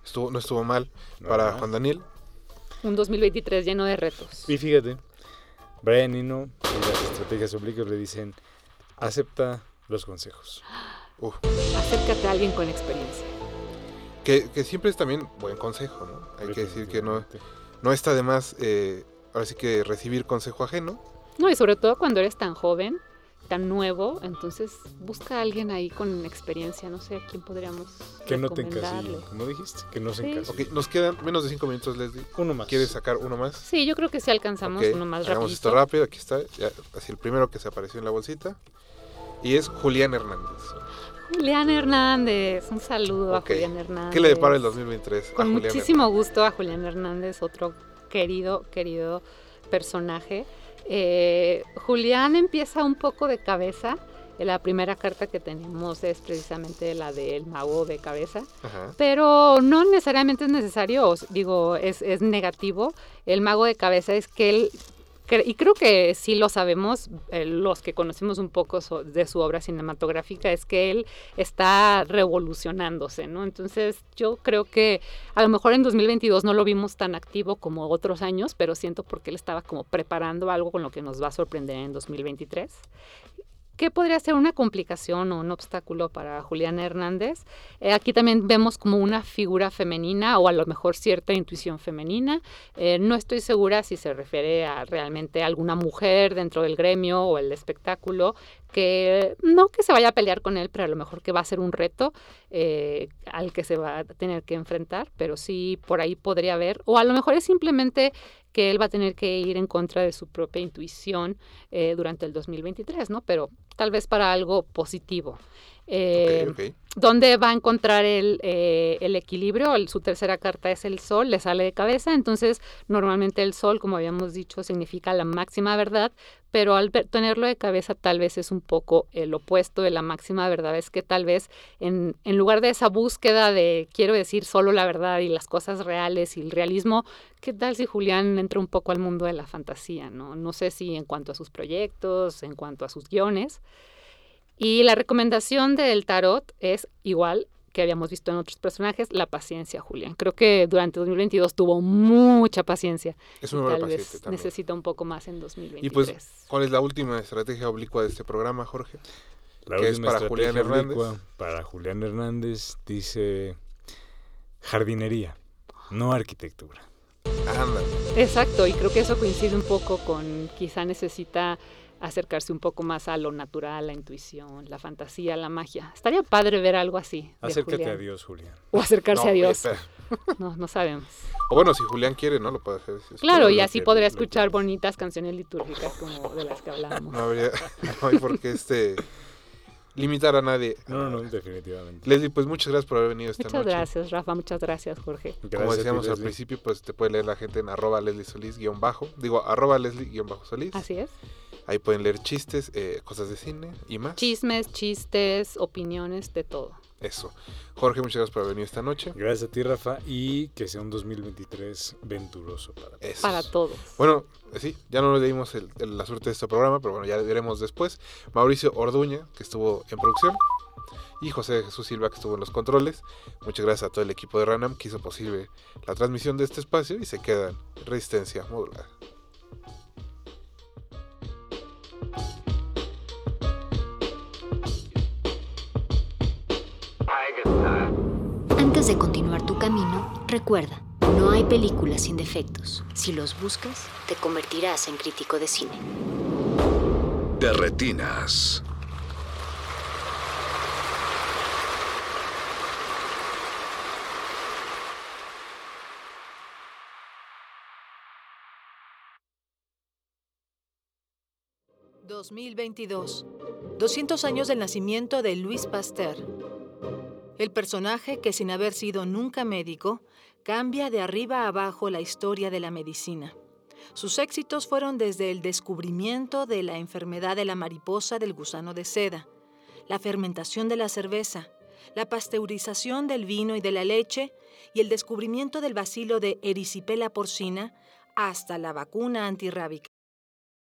Estuvo, no estuvo mal para. Juan Daniel. Un 2023 lleno de retos. Y fíjate, Brian Eno y las estrategias oblicuas le dicen, acepta los consejos. Uf, Acércate a alguien con experiencia. que, que siempre es también buen consejo, ¿no? Hay que decir que no, no está de más, eh, ahora sí que recibir consejo ajeno. No, y sobre todo cuando eres tan joven, tan nuevo, entonces busca a alguien ahí con experiencia, no sé a quién podríamos Que no te encasillen, como dijiste, que no se Sí. encasillen. Ok, nos quedan menos de cinco minutos, Leslie. Uno más. ¿Quieres sacar uno más? Sí, yo creo que sí alcanzamos uno más Hagamos rapidito. esto rápido, aquí está. ya, así el primero que se apareció en la bolsita. Y es Julián Hernández. Julián Hernández, un saludo a Julián Hernández. ¿Qué le depara el 2023 a Con Julián muchísimo gusto a Julián Hernández, otro querido, querido personaje. Eh, Julián empieza un poco de cabeza. La primera carta que tenemos es precisamente la del mago de cabeza. Ajá. Pero no necesariamente es necesario, digo, es, es negativo. El mago de cabeza es que él, y creo que sí lo sabemos, eh, los que conocemos un poco de su obra cinematográfica, es que él está revolucionándose, ¿no? Entonces yo creo que a lo mejor en 2022 no lo vimos tan activo como otros años, pero siento porque él estaba como preparando algo con lo que nos va a sorprender en 2023. ¿Qué podría ser una complicación o un obstáculo para Julián Hernández? Eh, aquí también vemos como una figura femenina o a lo mejor cierta intuición femenina. Eh, no estoy segura si se refiere a realmente alguna mujer dentro del gremio o el espectáculo que no que se vaya a pelear con él, pero a lo mejor que va a ser un reto eh, al que se va a tener que enfrentar, pero sí por ahí podría haber, o a lo mejor es simplemente que él va a tener que ir en contra de su propia intuición eh, durante el 2023, ¿no? Pero tal vez para algo positivo. Eh. ¿Dónde va a encontrar el, eh, el equilibrio? El- su tercera carta es el sol, le sale de cabeza, entonces normalmente el sol, como habíamos dicho, significa la máxima verdad, pero al tenerlo de cabeza tal vez es un poco el opuesto de la máxima verdad, es que tal vez en, en lugar de esa búsqueda de quiero decir solo la verdad y las cosas reales y el realismo, ¿qué tal si Julián entra un poco al mundo de la fantasía? No, no sé si en cuanto a sus proyectos, en cuanto a sus guiones. Y la recomendación del tarot es igual que habíamos visto en otros personajes, la paciencia, Julián. Creo que durante 2022 tuvo mucha paciencia. Es un tal paciente vez también. necesita un poco más en 2023. Y pues, ¿cuál es la última estrategia oblicua de este programa, Jorge? La que es última para Julián Hernández. oblicua Para Julián Hernández dice jardinería, no arquitectura. Anda. Exacto, y creo que eso coincide un poco con quizá necesita acercarse un poco más a lo natural, la intuición, la fantasía, la magia. Estaría padre ver algo así. de Acércate Julián. a Dios, Julián. O acercarse No, a Dios. No, no sabemos. O bueno, si Julián quiere, ¿no? Lo puede hacer. si Claro, y así que- podría escuchar bonitas canciones litúrgicas como de las que hablamos. No habría, no hay por qué este, limitar a nadie. No, no, no, definitivamente. Leslie, pues muchas gracias por haber venido esta Muchas noche. gracias, Rafa. Muchas gracias, Jorge. Como ti, decíamos al principio, pues te puede leer la gente en arroba Leslie Solís guion bajo. Digo, arroba Leslie guion bajo Solís. Así es. Ahí pueden leer chistes, eh, cosas de cine y más. Chismes, chistes, opiniones, de todo. Eso. Jorge, muchas gracias por haber venido esta noche. Gracias a ti, Rafa, y que sea un 2023 venturoso para. Eso. Para todos. Bueno, eh, sí, ya no le dimos el- el- la suerte de este programa, pero bueno, ya le diremos después. Mauricio Orduña, que estuvo en producción. Y José Jesús Silva, que estuvo en los controles. Muchas gracias a todo el equipo de Ranam que hizo posible la transmisión de este espacio y se queda en resistencia modulada. Antes de continuar tu camino, recuerda, no hay películas sin defectos. Si los buscas, te convertirás en crítico de cine. De retinas. ...2022... ...200 años del nacimiento de Louis Pasteur... ...el personaje que sin haber sido nunca médico... ...cambia de arriba a abajo la historia de la medicina... Sus éxitos fueron desde el descubrimiento de la enfermedad de la mariposa del gusano de seda... ...la fermentación de la cerveza... ...la pasteurización del vino y de la leche... ...y el descubrimiento del bacilo de erisipela porcina... ...hasta la vacuna antirrábica.